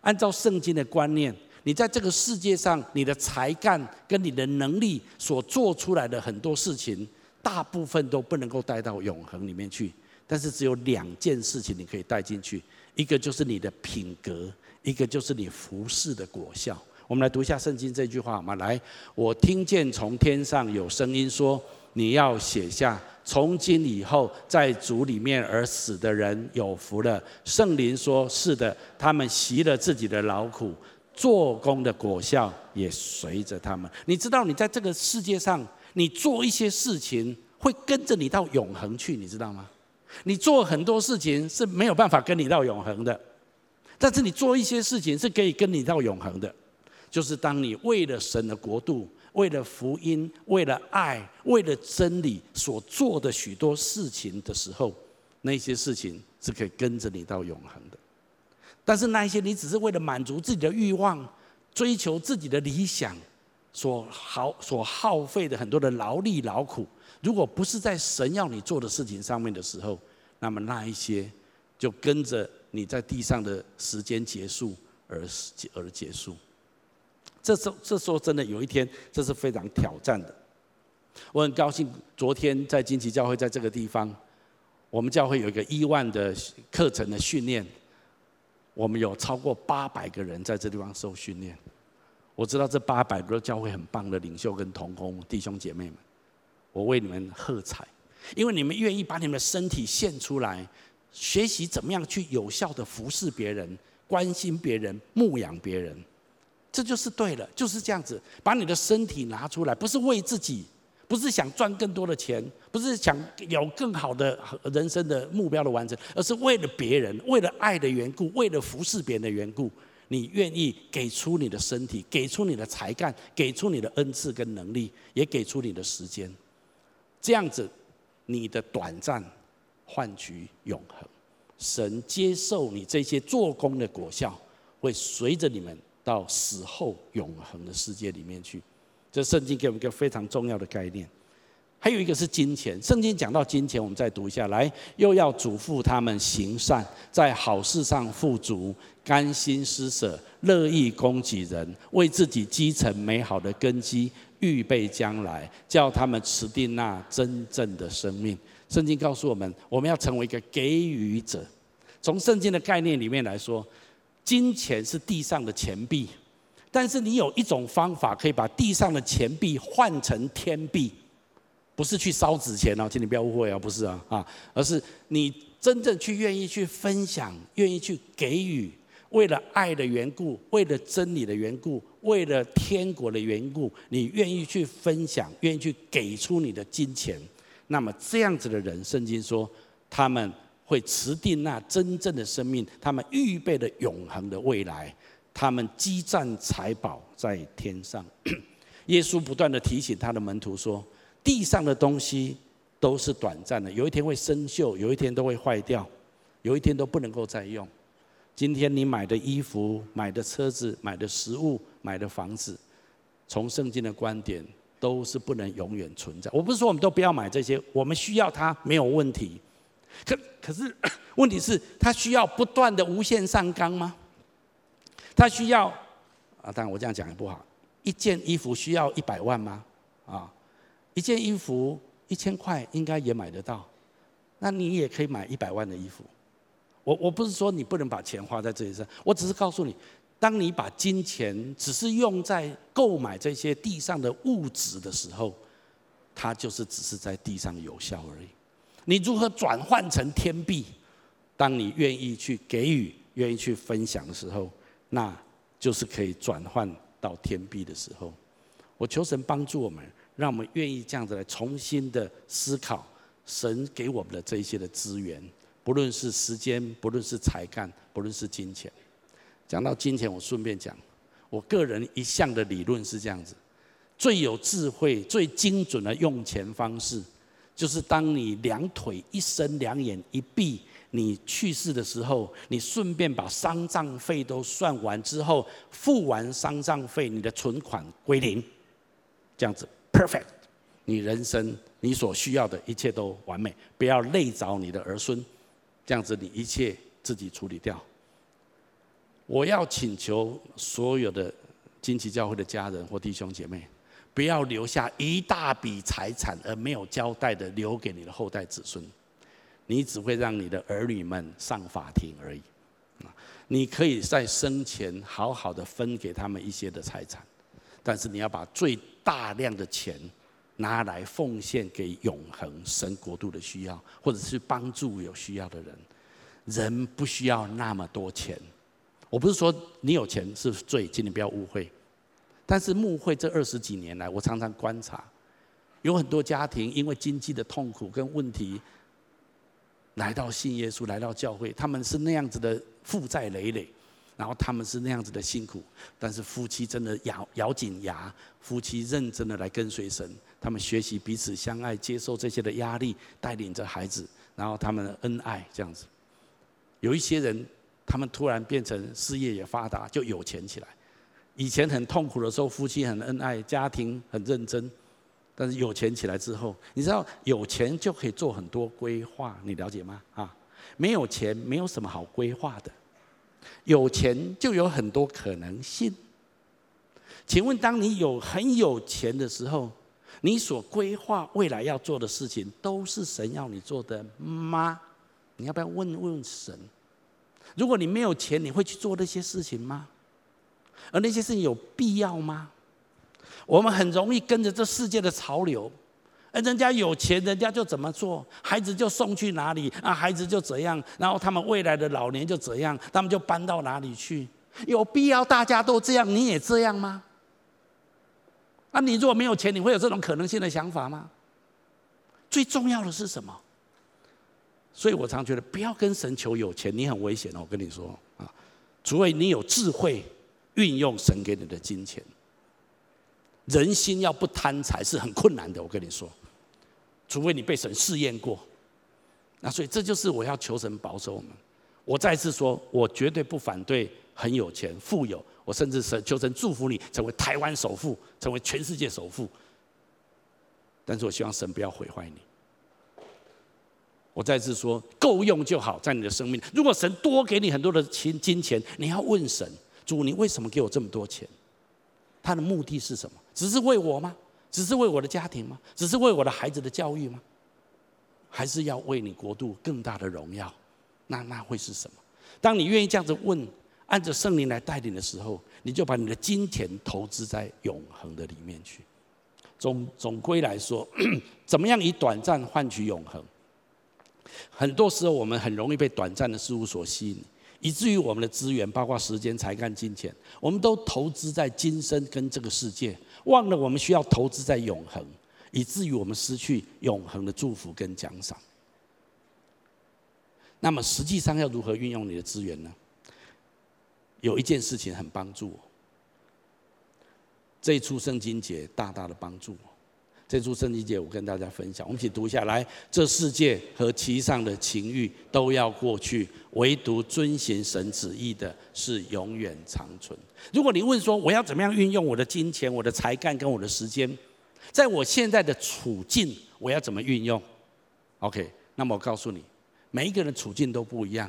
按照圣经的观念，你在这个世界上，你的才干跟你的能力所做出来的很多事情，大部分都不能够带到永恒里面去。但是只有两件事情你可以带进去，一个就是你的品格，一个就是你服侍的果效。我们来读一下圣经这句话好吗？来，我听见从天上有声音说。你要写下，从今以后，在主里面而死的人有福了。圣灵说：“是的，他们习了自己的劳苦，做工的果效也随着他们。”你知道，你在这个世界上，你做一些事情会跟着你到永恒去，你知道吗？你做很多事情是没有办法跟你到永恒的，但是你做一些事情是可以跟你到永恒的，就是当你为了神的国度。为了福音，为了爱，为了真理所做的许多事情的时候，那些事情是可以跟着你到永恒的。但是那一些你只是为了满足自己的欲望，追求自己的理想，所耗所耗费的很多的劳力劳苦，如果不是在神要你做的事情上面的时候，那么那一些就跟着你在地上的时间结束而而结束。这时候，这时候真的有一天，这是非常挑战的。我很高兴，昨天在金旗教会在这个地方，我们教会有一个一万的课程的训练，我们有超过八百个人在这地方受训练。我知道这八百个教会很棒的领袖跟同工弟兄姐妹们，我为你们喝彩，因为你们愿意把你们的身体献出来，学习怎么样去有效的服侍别人、关心别人、牧养别人，这就是对了，就是这样子，把你的身体拿出来，不是为自己，不是想赚更多的钱，不是想有更好的人生的目标的完成，而是为了别人，为了爱的缘故，为了服侍别人的缘故。你愿意给出你的身体，给出你的才干，给出你的恩赐跟能力，也给出你的时间，这样子，你的短暂换取永恒。神接受你这些做工的果效，会随着你们到死后永恒的世界里面去。这圣经给我们一个非常重要的概念。还有一个是金钱，圣经讲到金钱，我们再读一下来，又要嘱咐他们行善，在好事上富足，甘心施舍，乐意供给人，为自己积成美好的根基，预备将来，叫他们持定那真正的生命。圣经告诉我们，我们要成为一个给予者。从圣经的概念里面来说，金钱是地上的钱币，但是你有一种方法可以把地上的钱币换成天币。不是去烧纸钱哦，请你不要误会啊，不是啊啊，而是你真正去愿意去分享，愿意去给予，为了爱的缘故，为了真理的缘故，为了天国的缘故，你愿意去分享，愿意去给出你的金钱，那么这样子的人，圣经说他们会持定那真正的生命，他们预备的永恒的未来，他们积攒财宝在天上。[clears throat] 耶稣不断地提醒他的门徒说。地上的东西都是短暂的，有一天会生锈，有一天都会坏掉，有一天都不能够再用。今天你买的衣服、买的车子、买的食物、买的房子，从圣经的观点都是不能永远存在。我不是说我们都不要买这些，我们需要它没有问题。可可是 [clears throat] 问题是，它需要不断的无限上纲吗？它需要啊？当然我这样讲也不好。一件衣服需要一百万吗？啊？一件衣服一千块应该也买得到，那你也可以买一百万的衣服。我我不是说你不能把钱花在这些上，我只是告诉你，当你把金钱只是用在购买这些地上的物质的时候，它就是只是在地上有效而已。你如何转换成天币？当你愿意去给予、愿意去分享的时候，那就是可以转换到天币的时候。我求神帮助我们。让我们愿意这样子来重新的思考神给我们的这一些的资源，不论是时间，不论是才干，不论是金钱。讲到金钱，我顺便讲，我个人一向的理论是这样子：最有智慧、最精准的用钱方式，就是当你两腿一伸、两眼一闭，你去世的时候，你顺便把丧葬费都算完之后，付完丧葬费，你的存款归零，这样子。Perfect，你人生你所需要的一切都完美，不要累着你的儿孙，这样子你一切自己处理掉。我要请求所有的金奇教会的家人或弟兄姐妹，不要留下一大笔财产而没有交代的留给你的后代子孙，你只会让你的儿女们上法庭而已。你可以在生前好好的分给他们一些的财产，但是你要把最大量的钱拿来奉献给永恒神国度的需要，或者是帮助有需要的人。人不需要那么多钱。我不是说你有钱是罪，请你不要误会。但是牧会这二十几年来，我常常观察，有很多家庭因为经济的痛苦跟问题，来到信耶稣，来到教会，他们是那样子的负债累累。然后他们是那样子的辛苦，但是夫妻真的咬咬紧牙，夫妻认真的来跟随神，他们学习彼此相爱，接受这些的压力，带领着孩子，然后他们的恩爱这样子。有一些人，他们突然变成事业也发达，就有钱起来。以前很痛苦的时候，夫妻很恩爱，家庭很认真，但是有钱起来之后，你知道有钱就可以做很多规划，你了解吗？啊，没有钱没有什么好规划的。有钱就有很多可能性。请问，当你有很有钱的时候，你所规划未来要做的事情，都是神要你做的吗？你要不要问问神？如果你没有钱，你会去做那些事情吗？而那些事情有必要吗？我们很容易跟着这世界的潮流，而人家有钱，人家就怎么做，孩子就送去哪里啊，孩子就怎样，然后他们未来的老年就怎样，他们就搬到哪里去？有必要大家都这样，你也这样吗？那你如果没有钱，你会有这种可能性的想法吗？最重要的是什么？所以我常觉得，不要跟神求有钱，你很危险哦。我跟你说啊，除非你有智慧，运用神给你的金钱。人心要不贪财是很困难的，我跟你说，除非你被神试验过。那所以这就是我要求神保守我们。我再次说，我绝对不反对很有钱、富有。我甚至是求神祝福你成为台湾首富，成为全世界首富。但是我希望神不要毁坏你。我再次说，够用就好，在你的生命。如果神多给你很多的金金钱，你要问神：主，你为什么给我这么多钱？他的目的是什么？只是为我吗？只是为我的家庭吗？只是为我的孩子的教育吗？还是要为你国度更大的荣耀？那那会是什么？当你愿意这样子问。按着圣灵来带领的时候，你就把你的金钱投资在永恒的里面去。总总归来说，[clears throat] 怎么样以短暂换取永恒？很多时候我们很容易被短暂的事物所吸引，以至于我们的资源，包括时间、才干、金钱，我们都投资在今生跟这个世界，忘了我们需要投资在永恒，以至于我们失去永恒的祝福跟奖赏。那么实际上要如何运用你的资源呢？有一件事情很帮助我，这一出圣经节大大的帮助我。这出圣经节我跟大家分享，我们一起读下来：这世界和其上的情欲都要过去，唯独遵行神旨意的是永远长存。如果你问说，我要怎么样运用我的金钱、我的才干跟我的时间，在我现在的处境，我要怎么运用？OK，那么我告诉你，每一个人处境都不一样，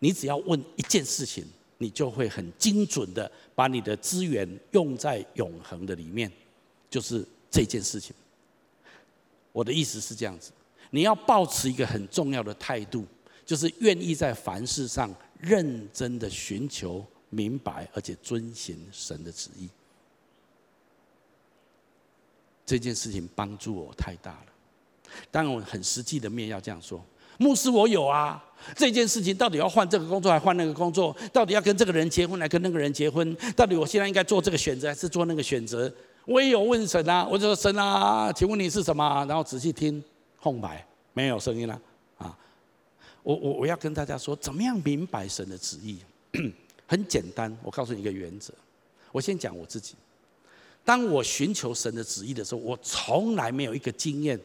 你只要问一件事情。你就会很精准的把你的资源用在永恒的里面，就是这件事情。我的意思是这样子，你要保持一个很重要的态度，就是愿意在凡事上认真的寻求明白，而且遵行神的旨意。这件事情帮助我太大了，当然我很实际的面要这样说。牧师，我有啊。这件事情到底要换这个工作还换那个工作？到底要跟这个人结婚还跟那个人结婚？到底我现在应该做这个选择还是做那个选择？我也有问神啊，我就说神啊，请问你是什么？然后仔细听，空白，没有声音了啊。我我我要跟大家说，怎么样明白神的旨意？[clears throat] 很简单，我告诉你一个原则。我先讲我自己，当我寻求神的旨意的时候，我从来没有一个经验。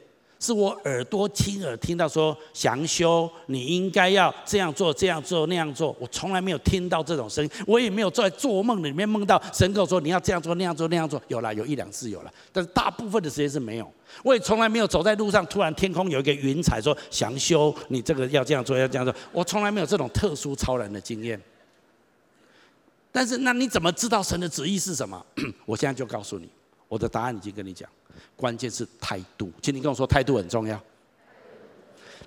是我耳朵亲耳听到说，祥修，你应该要这样做，这样做，那样做。我从来没有听到这种声音，我也没有在做梦里面梦到神跟我说，你要这样做，那样做，那样做。有了，有一两次有了，但是大部分的时间是没有。我也从来没有走在路上，突然天空有一个云彩说，祥修，你这个要这样做，要这样做。我从来没有这种特殊超然的经验。但是，那你怎么知道神的旨意是什么？[clears throat] 我现在就告诉你，我的答案已经跟你讲。关键是态度，请你跟我说，态度很重要。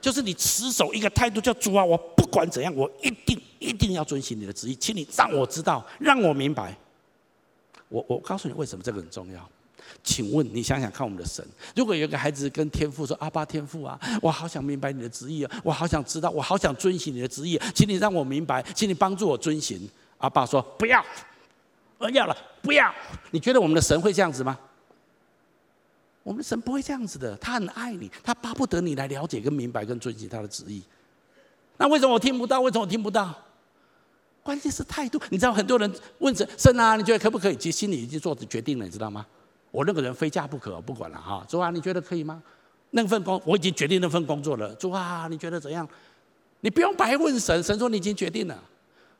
就是你持守一个态度，叫主啊，我不管怎样，我一定一定要遵循你的旨意，请你让我知道，让我明白。我我告诉你为什么这个很重要。请问你想想看，我们的神，如果有个孩子跟天父说：“阿爸天父啊，我好想明白你的旨意啊，我好想知道，我好想遵循你的旨意，请你让我明白，请你帮助我遵循。”阿爸说：“不要，我要了，不要。”你觉得我们的神会这样子吗？我们的神不会这样子的，他很爱你，他巴不得你来了解、跟明白、跟遵循他的旨意。那为什么我听不到？为什么我听不到？关键是态度。你知道很多人问神神啊，你觉得可不可以？其实心里已经做决定了，你知道吗？我那个人非嫁不可，不管了哈。主啊，你觉得可以吗？那份工我已经决定那份工作了。主啊，你觉得怎样？你不用白问神，神说你已经决定了。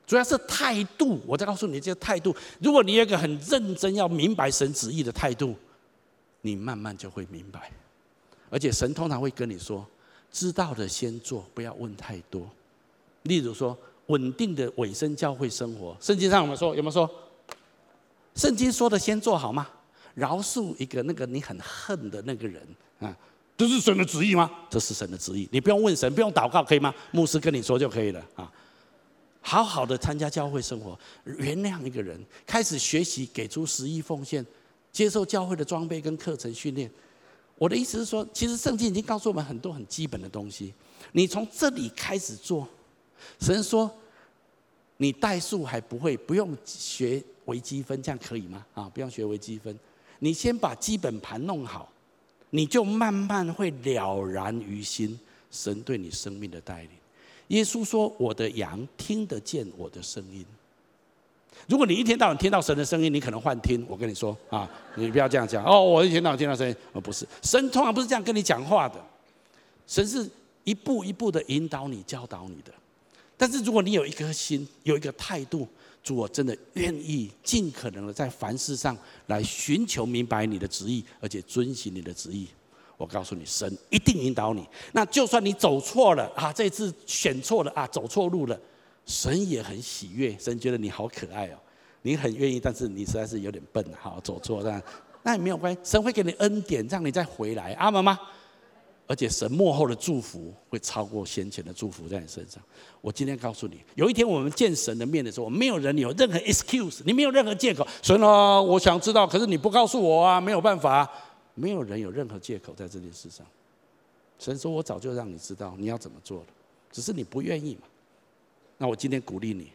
主要是态度，我再告诉你这个态度。如果你有一个很认真要明白神旨意的态度。你慢慢就会明白，而且神通常会跟你说：“知道的先做，不要问太多。”例如说，稳定的委身教会生活，圣经上有没有说？有没有说？圣经说的先做好吗？饶恕一个那个你很恨的那个人啊，这是神的旨意吗？这是神的旨意，你不用问神，不用祷告，可以吗？牧师跟你说就可以了啊。好好的参加教会生活，原谅一个人，开始学习给出十亿奉献，接受教会的装备跟课程训练。我的意思是说，其实圣经已经告诉我们很多很基本的东西，你从这里开始做。神说，你代数还不会，不用学微积分，这样可以吗？啊，不用学微积分，你先把基本盘弄好，你就慢慢会了然于心，神对你生命的带领。耶稣说：“我的羊听得见我的声音。如果你一天到晚听到神的声音，你可能幻听。我跟你说啊，你不要这样讲哦。我一天到晚听到声音，而不是神通常不是这样跟你讲话的。神是一步一步的引导你、教导你的。但是如果你有一颗心、有一个态度，主，我真的愿意尽可能的在凡事上来寻求明白你的旨意，而且遵循你的旨意。”我告诉你，神一定引导你。那就算你走错了啊，这次选错了啊，走错路了，神也很喜悦。神觉得你好可爱哦，你很愿意，但是你实在是有点笨，好走错，那那也没有关系。神会给你恩典，让你再回来，阿门吗？而且神幕后的祝福会超过先前的祝福在你身上。我今天告诉你，有一天我们见神的面的时候，没有人有任何 excuse，你没有任何借口。神啊，我想知道，可是你不告诉我啊，没有办法。没有人有任何借口在这件事上。神说：“我早就让你知道你要怎么做了，只是你不愿意嘛。”那我今天鼓励你，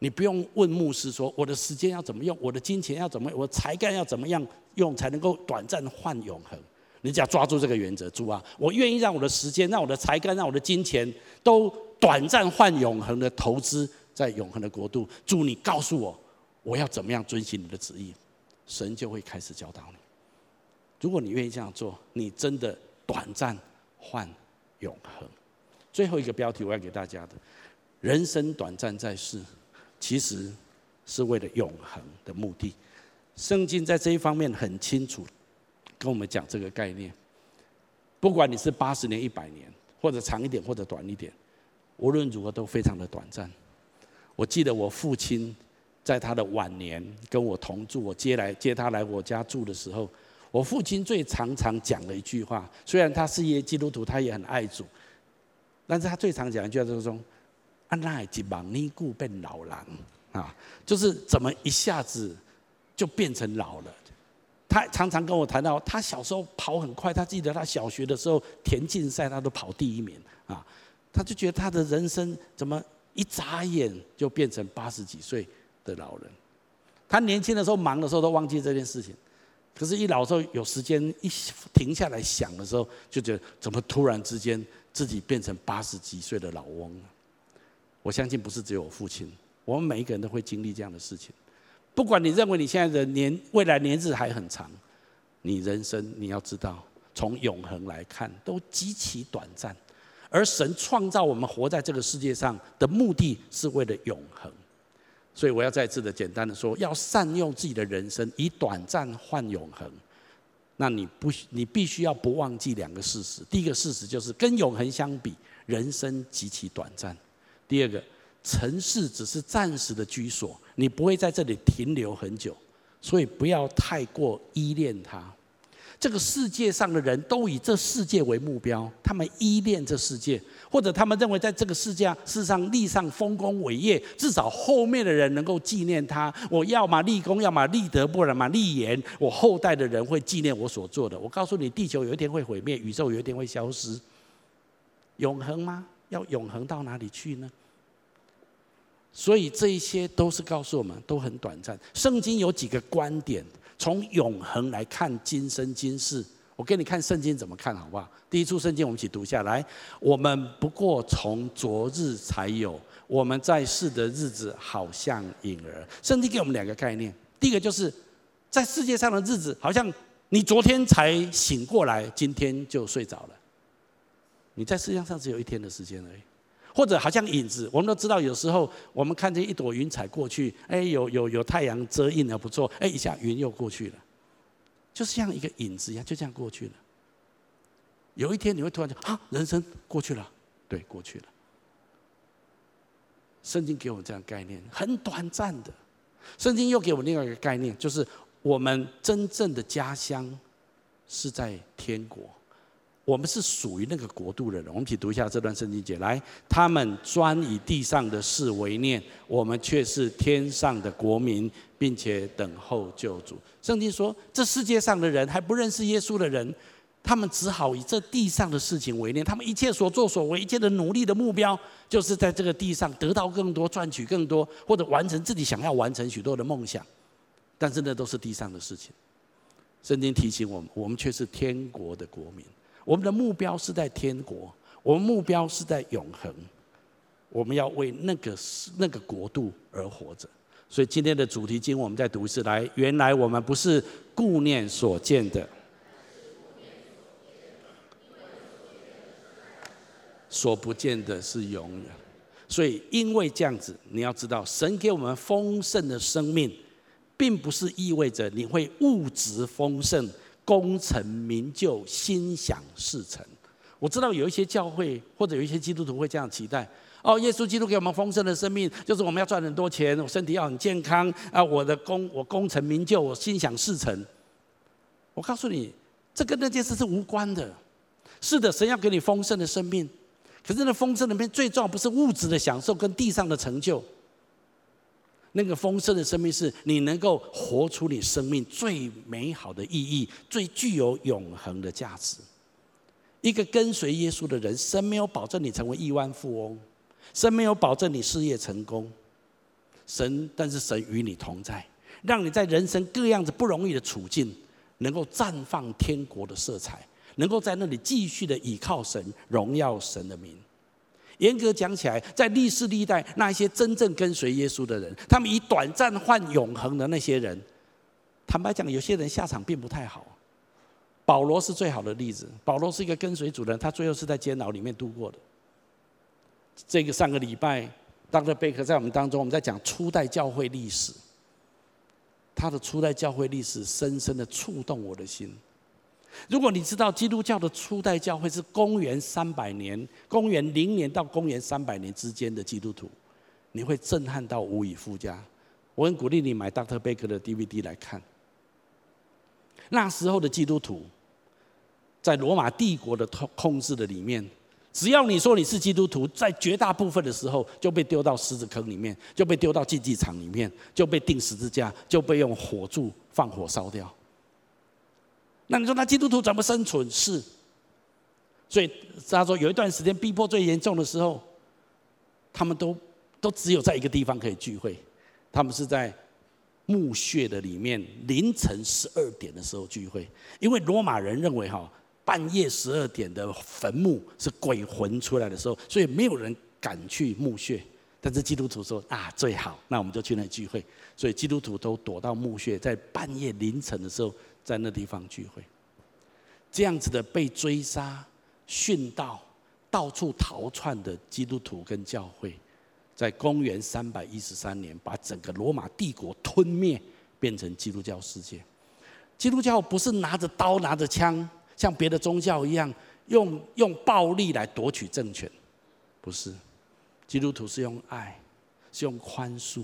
你不用问牧师说：“我的时间要怎么用？我的金钱要怎么？我才干要怎么样用才能够短暂换永恒？”你只要抓住这个原则，主啊，我愿意让我的时间、让我的才干、让我的金钱都短暂换永恒的投资在永恒的国度。主，你告诉我，我要怎么样遵行你的旨意，神就会开始教导你。如果你愿意这样做，你真的短暂换永恒。最后一个标题我要给大家的：人生短暂在世，其实是为了永恒的目的。圣经在这一方面很清楚跟我们讲这个概念。不管你是八十年、一百年，或者长一点或者短一点，无论如何都非常的短暂。我记得我父亲在他的晚年跟我同住，我接来接他来我家住的时候。我父亲最常常讲的一句话，虽然他是一基督徒，他也很爱主，但是他最常讲一句话就是说：“啊，那一忙尼固变老人啊，就是怎么一下子就变成老了。”他常常跟我谈到，他小时候跑很快，他记得他小学的时候田径赛他都跑第一名啊，他就觉得他的人生怎么一眨眼就变成八十几岁的老人。他年轻的时候忙的时候都忘记这件事情。可是，一老时候有时间一停下来想的时候，就觉得怎么突然之间自己变成八十几岁的老翁。我相信不是只有我父亲，我们每一个人都会经历这样的事情。不管你认为你现在的年未来年日还很长，你人生你要知道，从永恒来看都极其短暂。而神创造我们活在这个世界上的目的是为了永恒。所以我要再次的简单的说，要善用自己的人生，以短暂换永恒。那你不，你必须要不忘记两个事实。第一个事实就是，跟永恒相比，人生极其短暂。第二个，尘世只是暂时的居所，你不会在这里停留很久，所以不要太过依恋它。这个世界上的人都以这世界为目标，他们依恋这世界，或者他们认为在这个世界上世上立上丰功伟业，至少后面的人能够纪念他。我要么立功，要么立德，不然嘛立言。我后代的人会纪念我所做的。我告诉你，地球有一天会毁灭，宇宙有一天会消失，永恒吗？要永恒到哪里去呢？所以这一些都是告诉我们，都很短暂。圣经有几个观点。从永恒来看今生今世，我给你看圣经怎么看好不好？第一处圣经我们一起读下来。我们不过从昨日才有，我们在世的日子好像影儿。圣经给我们两个概念，第一个就是在世界上的日子，好像你昨天才醒过来，今天就睡着了。你在世界上只有一天的时间而已。或者好像影子，我们都知道，有时候我们看见一朵云彩过去，哎，有有有太阳遮映了，不错，哎，一下云又过去了，就是像一个影子一样，就这样过去了。有一天你会突然就啊，人生过去了，对，过去了。圣经给我们这样概念，很短暂的。圣经又给我们另外一个概念，就是我们真正的家乡是在天国。我们是属于那个国度的人。我们一起读一下这段圣经节，来，他们专以地上的事为念，我们却是天上的国民，并且等候救主。圣经说，这世界上的人还不认识耶稣的人，他们只好以这地上的事情为念。他们一切所作所为，一切的努力的目标，就是在这个地上得到更多，赚取更多，或者完成自己想要完成许多的梦想。但是那都是地上的事情。圣经提醒我们，我们却是天国的国民。我们的目标是在天国，我们目标是在永恒，我们要为那个那个国度而活着。所以今天的主题经，我们再读一次来。原来我们不是顾念所见的，所不见的是永远。所以因为这样子，你要知道，神给我们丰盛的生命，并不是意味着你会物质丰盛。功成名就，心想事成。我知道有一些教会或者有一些基督徒会这样期待：哦，耶稣基督给我们丰盛的生命，就是我们要赚很多钱，我身体要很健康啊，我的功 [laughs] 我功成名就，我心想事成。我告诉你，这跟那件事是无关的。是的，神要给你丰盛的生命，可是那丰盛里面最重要不是物质的享受跟地上的成就。那个丰盛的生命，是你能够活出你生命最美好的意义，最具有永恒的价值。一个跟随耶稣的人，神没有保证你成为亿万富翁，神没有保证你事业成功，神，但是神与你同在，让你在人生各样子不容易的处境，能够绽放天国的色彩，能够在那里继续的倚靠神，荣耀神的名。严格讲起来，在历世历代那一些真正跟随耶稣的人，他们以短暂换永恒的那些人，坦白讲，有些人下场并不太好。保罗是最好的例子。保罗是一个跟随主的人，他最后是在监牢里面度过的。这个上个礼拜，当着贝克在我们当中，我们在讲初代教会历史，他的初代教会历史深深的触动我的心。如果你知道基督教的初代教会是公元三百年，公元零年到公元三百年之间的基督徒，你会震撼到无以复加。我很鼓励你买 Dr. Baker 的 DVD 来看。那时候的基督徒，在罗马帝国的控控制的里面，只要你说你是基督徒，在绝大部分的时候就被丢到狮子坑里面，就被丢到竞技场里面，就被钉十字架，就被用火柱放火烧掉。那你说那基督徒怎么生存？是，所以他说有一段时间逼迫最严重的时候，他们都都只有在一个地方可以聚会，他们是在墓穴的里面，凌晨十二点的时候聚会，因为罗马人认为哈半夜十二点的坟墓是鬼魂出来的时候，所以没有人敢去墓穴。但是基督徒说啊最好，那我们就去那聚会，所以基督徒都躲到墓穴，在半夜凌晨的时候。在那地方聚会，这样子的被追杀、殉道、到处逃窜的基督徒跟教会，在公元三百一十三年，把整个罗马帝国吞灭，变成基督教世界。基督教不是拿着刀、拿着枪，像别的宗教一样，用用暴力来夺取政权，不是。基督徒是用爱，是用宽恕，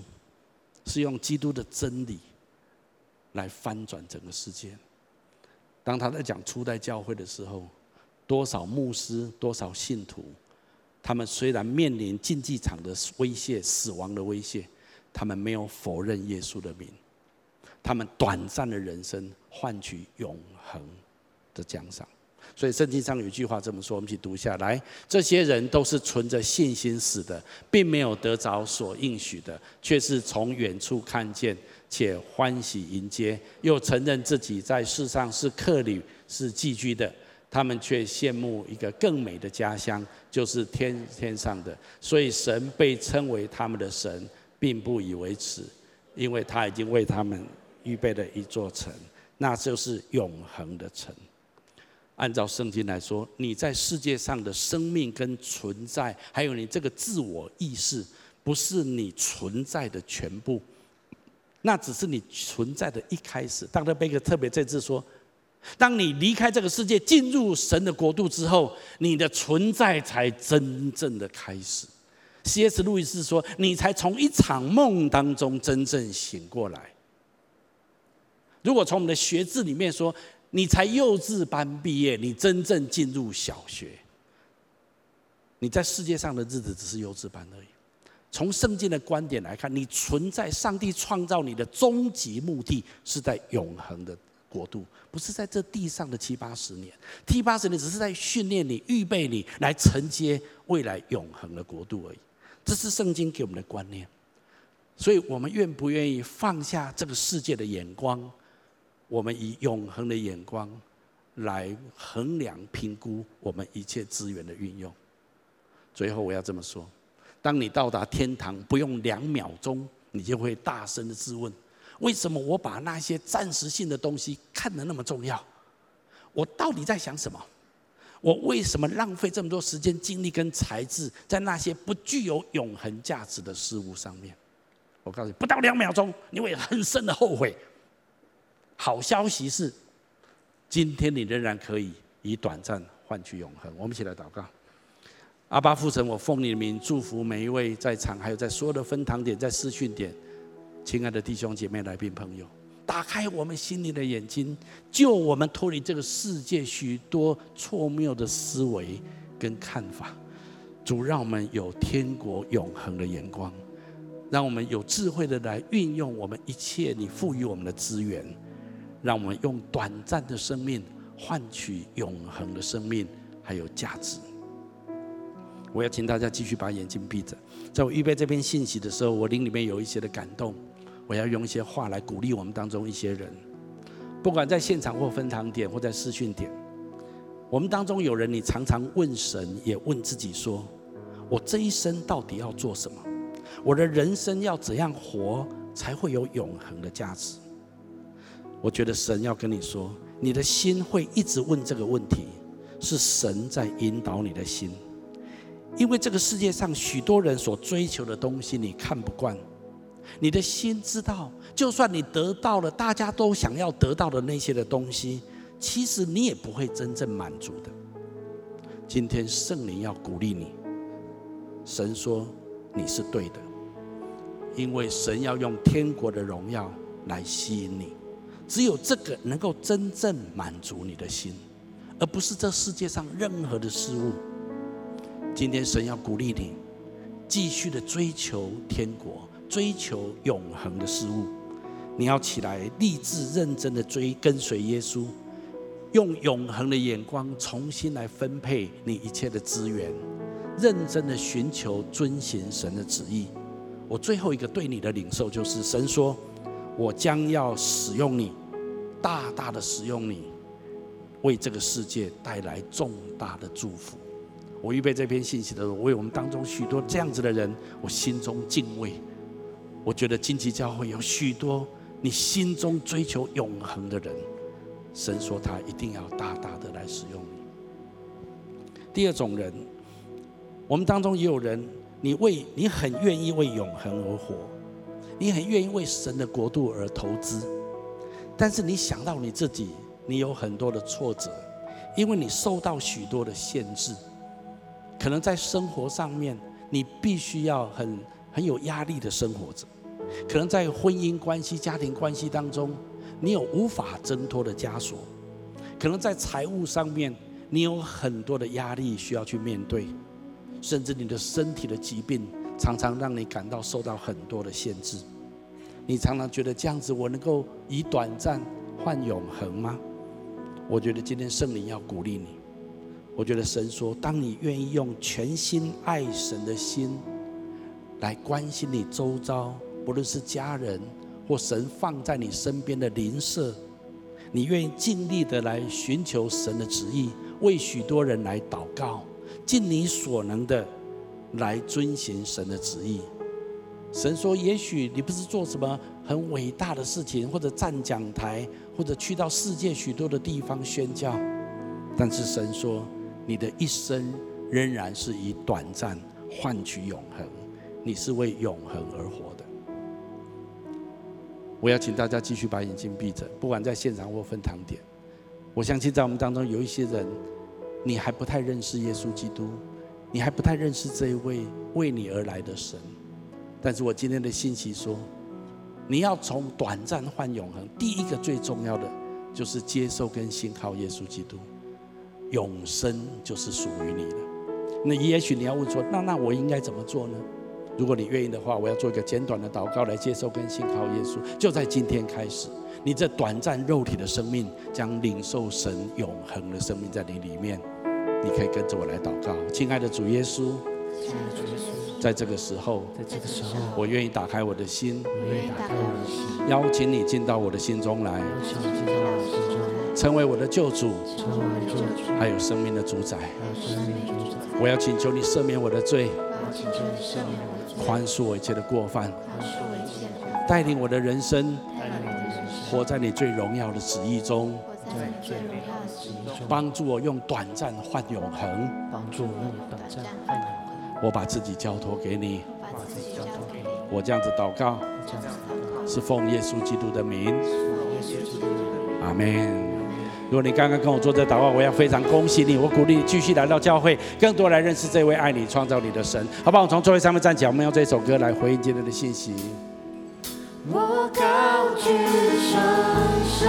是用基督的真理。来翻转整个世界。当他在讲初代教会的时候，多少牧师、多少信徒，他们虽然面临竞技场的威胁、死亡的威胁，他们没有否认耶稣的名。他们短暂的人生换取永恒的奖赏。所以圣经上有一句话这么说，我们一起读下来：这些人都是存着信心死的，并没有得着所应许的，却是从远处看见。且欢喜迎接，又承认自己在世上是客旅，是寄居的。他们却羡慕一个更美的家乡，就是天天上的。所以神被称为他们的神，并不以为耻，因为他已经为他们预备了一座城，那就是永恒的城。按照圣经来说，你在世界上的生命跟存在，还有你这个自我意识，不是你存在的全部。那只是你存在的一开始。当德贝克特别这次说，当你离开这个世界，进入神的国度之后，你的存在才真正的开始。C.S. 路易斯说，你才从一场梦当中真正醒过来。如果从我们的学制里面说，你才幼稚班毕业，你真正进入小学，你在世界上的日子只是幼稚班而已。从圣经的观点来看，你存在上帝创造你的终极目的是在永恒的国度，不是在这地上的七八十年。七八十年只是在训练你、预备你来承接未来永恒的国度而已。这是圣经给我们的观念。所以我们愿不愿意放下这个世界的眼光，我们以永恒的眼光来衡量、评估我们一切资源的运用？最后，我要这么说。当你到达天堂，不用两秒钟，你就会大声的质问：为什么我把那些暂时性的东西看得那么重要？我到底在想什么？我为什么浪费这么多时间、精力跟才智在那些不具有永恒价值的事物上面？我告诉你，不到两秒钟，你会很深的后悔。好消息是，今天你仍然可以以短暂换取永恒。我们一起来祷告。阿爸父神，我奉你的名祝福每一位在场，还有在所有的分堂点、在视讯点，亲爱的弟兄姐妹、来宾朋友，打开我们心灵的眼睛，救我们脱离这个世界许多错谬的思维跟看法。主，让我们有天国永恒的眼光，让我们有智慧的来运用我们一切你赋予我们的资源，让我们用短暂的生命换取永恒的生命，还有价值。我要请大家继续把眼睛闭着。在我预备这篇信息的时候，我灵里面有一些的感动。我要用一些话来鼓励我们当中一些人，不管在现场或分堂点或在视讯点，我们当中有人，你常常问神，也问自己说：我这一生到底要做什么？我的人生要怎样活才会有永恒的价值？我觉得神要跟你说，你的心会一直问这个问题，是神在引导你的心。因为这个世界上许多人所追求的东西，你看不惯，你的心知道，就算你得到了大家都想要得到的那些的东西，其实你也不会真正满足的。今天圣灵要鼓励你，神说你是对的，因为神要用天国的荣耀来吸引你，只有这个能够真正满足你的心，而不是这世界上任何的事物。今天神要鼓励你，继续的追求天国，追求永恒的事物。你要起来，立志认真的追跟随耶稣，用永恒的眼光重新来分配你一切的资源，认真的寻求遵行神的旨意。我最后一个对你的领受就是，神说：“我将要使用你，大大的使用你，为这个世界带来重大的祝福。”我预备这篇信息的时候，为我们当中许多这样子的人，我心中敬畏。我觉得荆棘教会有许多你心中追求永恒的人，神说他一定要大大的来使用你。第二种人，我们当中也有人，你为你很愿意为永恒而活，你很愿意为神的国度而投资，但是你想到你自己，你有很多的挫折，因为你受到许多的限制。可能在生活上面，你必须要很很有压力的生活着；可能在婚姻关系、家庭关系当中，你有无法挣脱的枷锁；可能在财务上面，你有很多的压力需要去面对；甚至你的身体的疾病，常常让你感到受到很多的限制。你常常觉得这样子，我能够以短暂换永恒吗？我觉得今天圣灵要鼓励你。我觉得神说，当你愿意用全心爱神的心来关心你周遭，不论是家人或神放在你身边的邻舍，你愿意尽力的来寻求神的旨意，为许多人来祷告，尽你所能的来遵循神的旨意。神说，也许你不是做什么很伟大的事情，或者站讲台，或者去到世界许多的地方宣教，但是神说。你的一生仍然是以短暂换取永恒，你是为永恒而活的。我要请大家继续把眼睛闭着，不管在现场或分堂点。我相信在我们当中有一些人，你还不太认识耶稣基督，你还不太认识这一位为你而来的神。但是我今天的信息说，你要从短暂换永恒，第一个最重要的就是接受跟信靠耶稣基督，永生就是属于你的。那也许你要问说，那那我应该怎么做呢？如果你愿意的话，我要做一个简短的祷告来接受跟信靠耶稣。就在今天开始，你这短暂肉体的生命将领受神永恒的生命在你里面。你可以跟着我来祷告，亲爱的主耶稣。亲爱的主耶稣，在这个时候，在这个时候，我愿意打开我的心，我愿意打开我的心，邀请你进到我的心中来，邀请你进到我的心中来，成为我的救主，还有生命的主宰。我要请求你赦免我的罪，宽恕我一切的过犯，带领我的人生，带领我的人生，活在你最荣耀的旨意中，活在你最荣耀的旨意中，帮助我用短暂换永恒，帮助我用短暂换永恒。我把自己交托给你，我这样子祷告，是奉耶稣基督的名，阿门。如果你刚刚跟我做这祷告，我要非常恭喜你，我鼓励你继续来到教会，更多来认识这位爱你、创造你的神，好不好？我从座位上面站起来，我们用这首歌来回应今天的信息。我高举双手，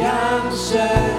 扬声。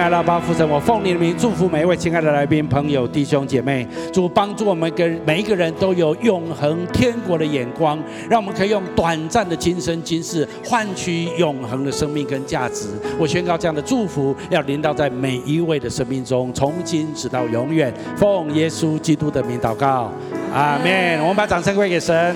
爱的阿爸父神，我奉你的名祝福每一位亲爱的来宾、朋友、弟兄姐妹，主帮助我们跟每一个人都有永恒天国的眼光，让我们可以用短暂的今生今世换取永恒的生命跟价值。我宣告这样的祝福要临到在每一位的生命中，从今直到永远。奉耶稣基督的名祷告，阿门。我们把掌声归给神。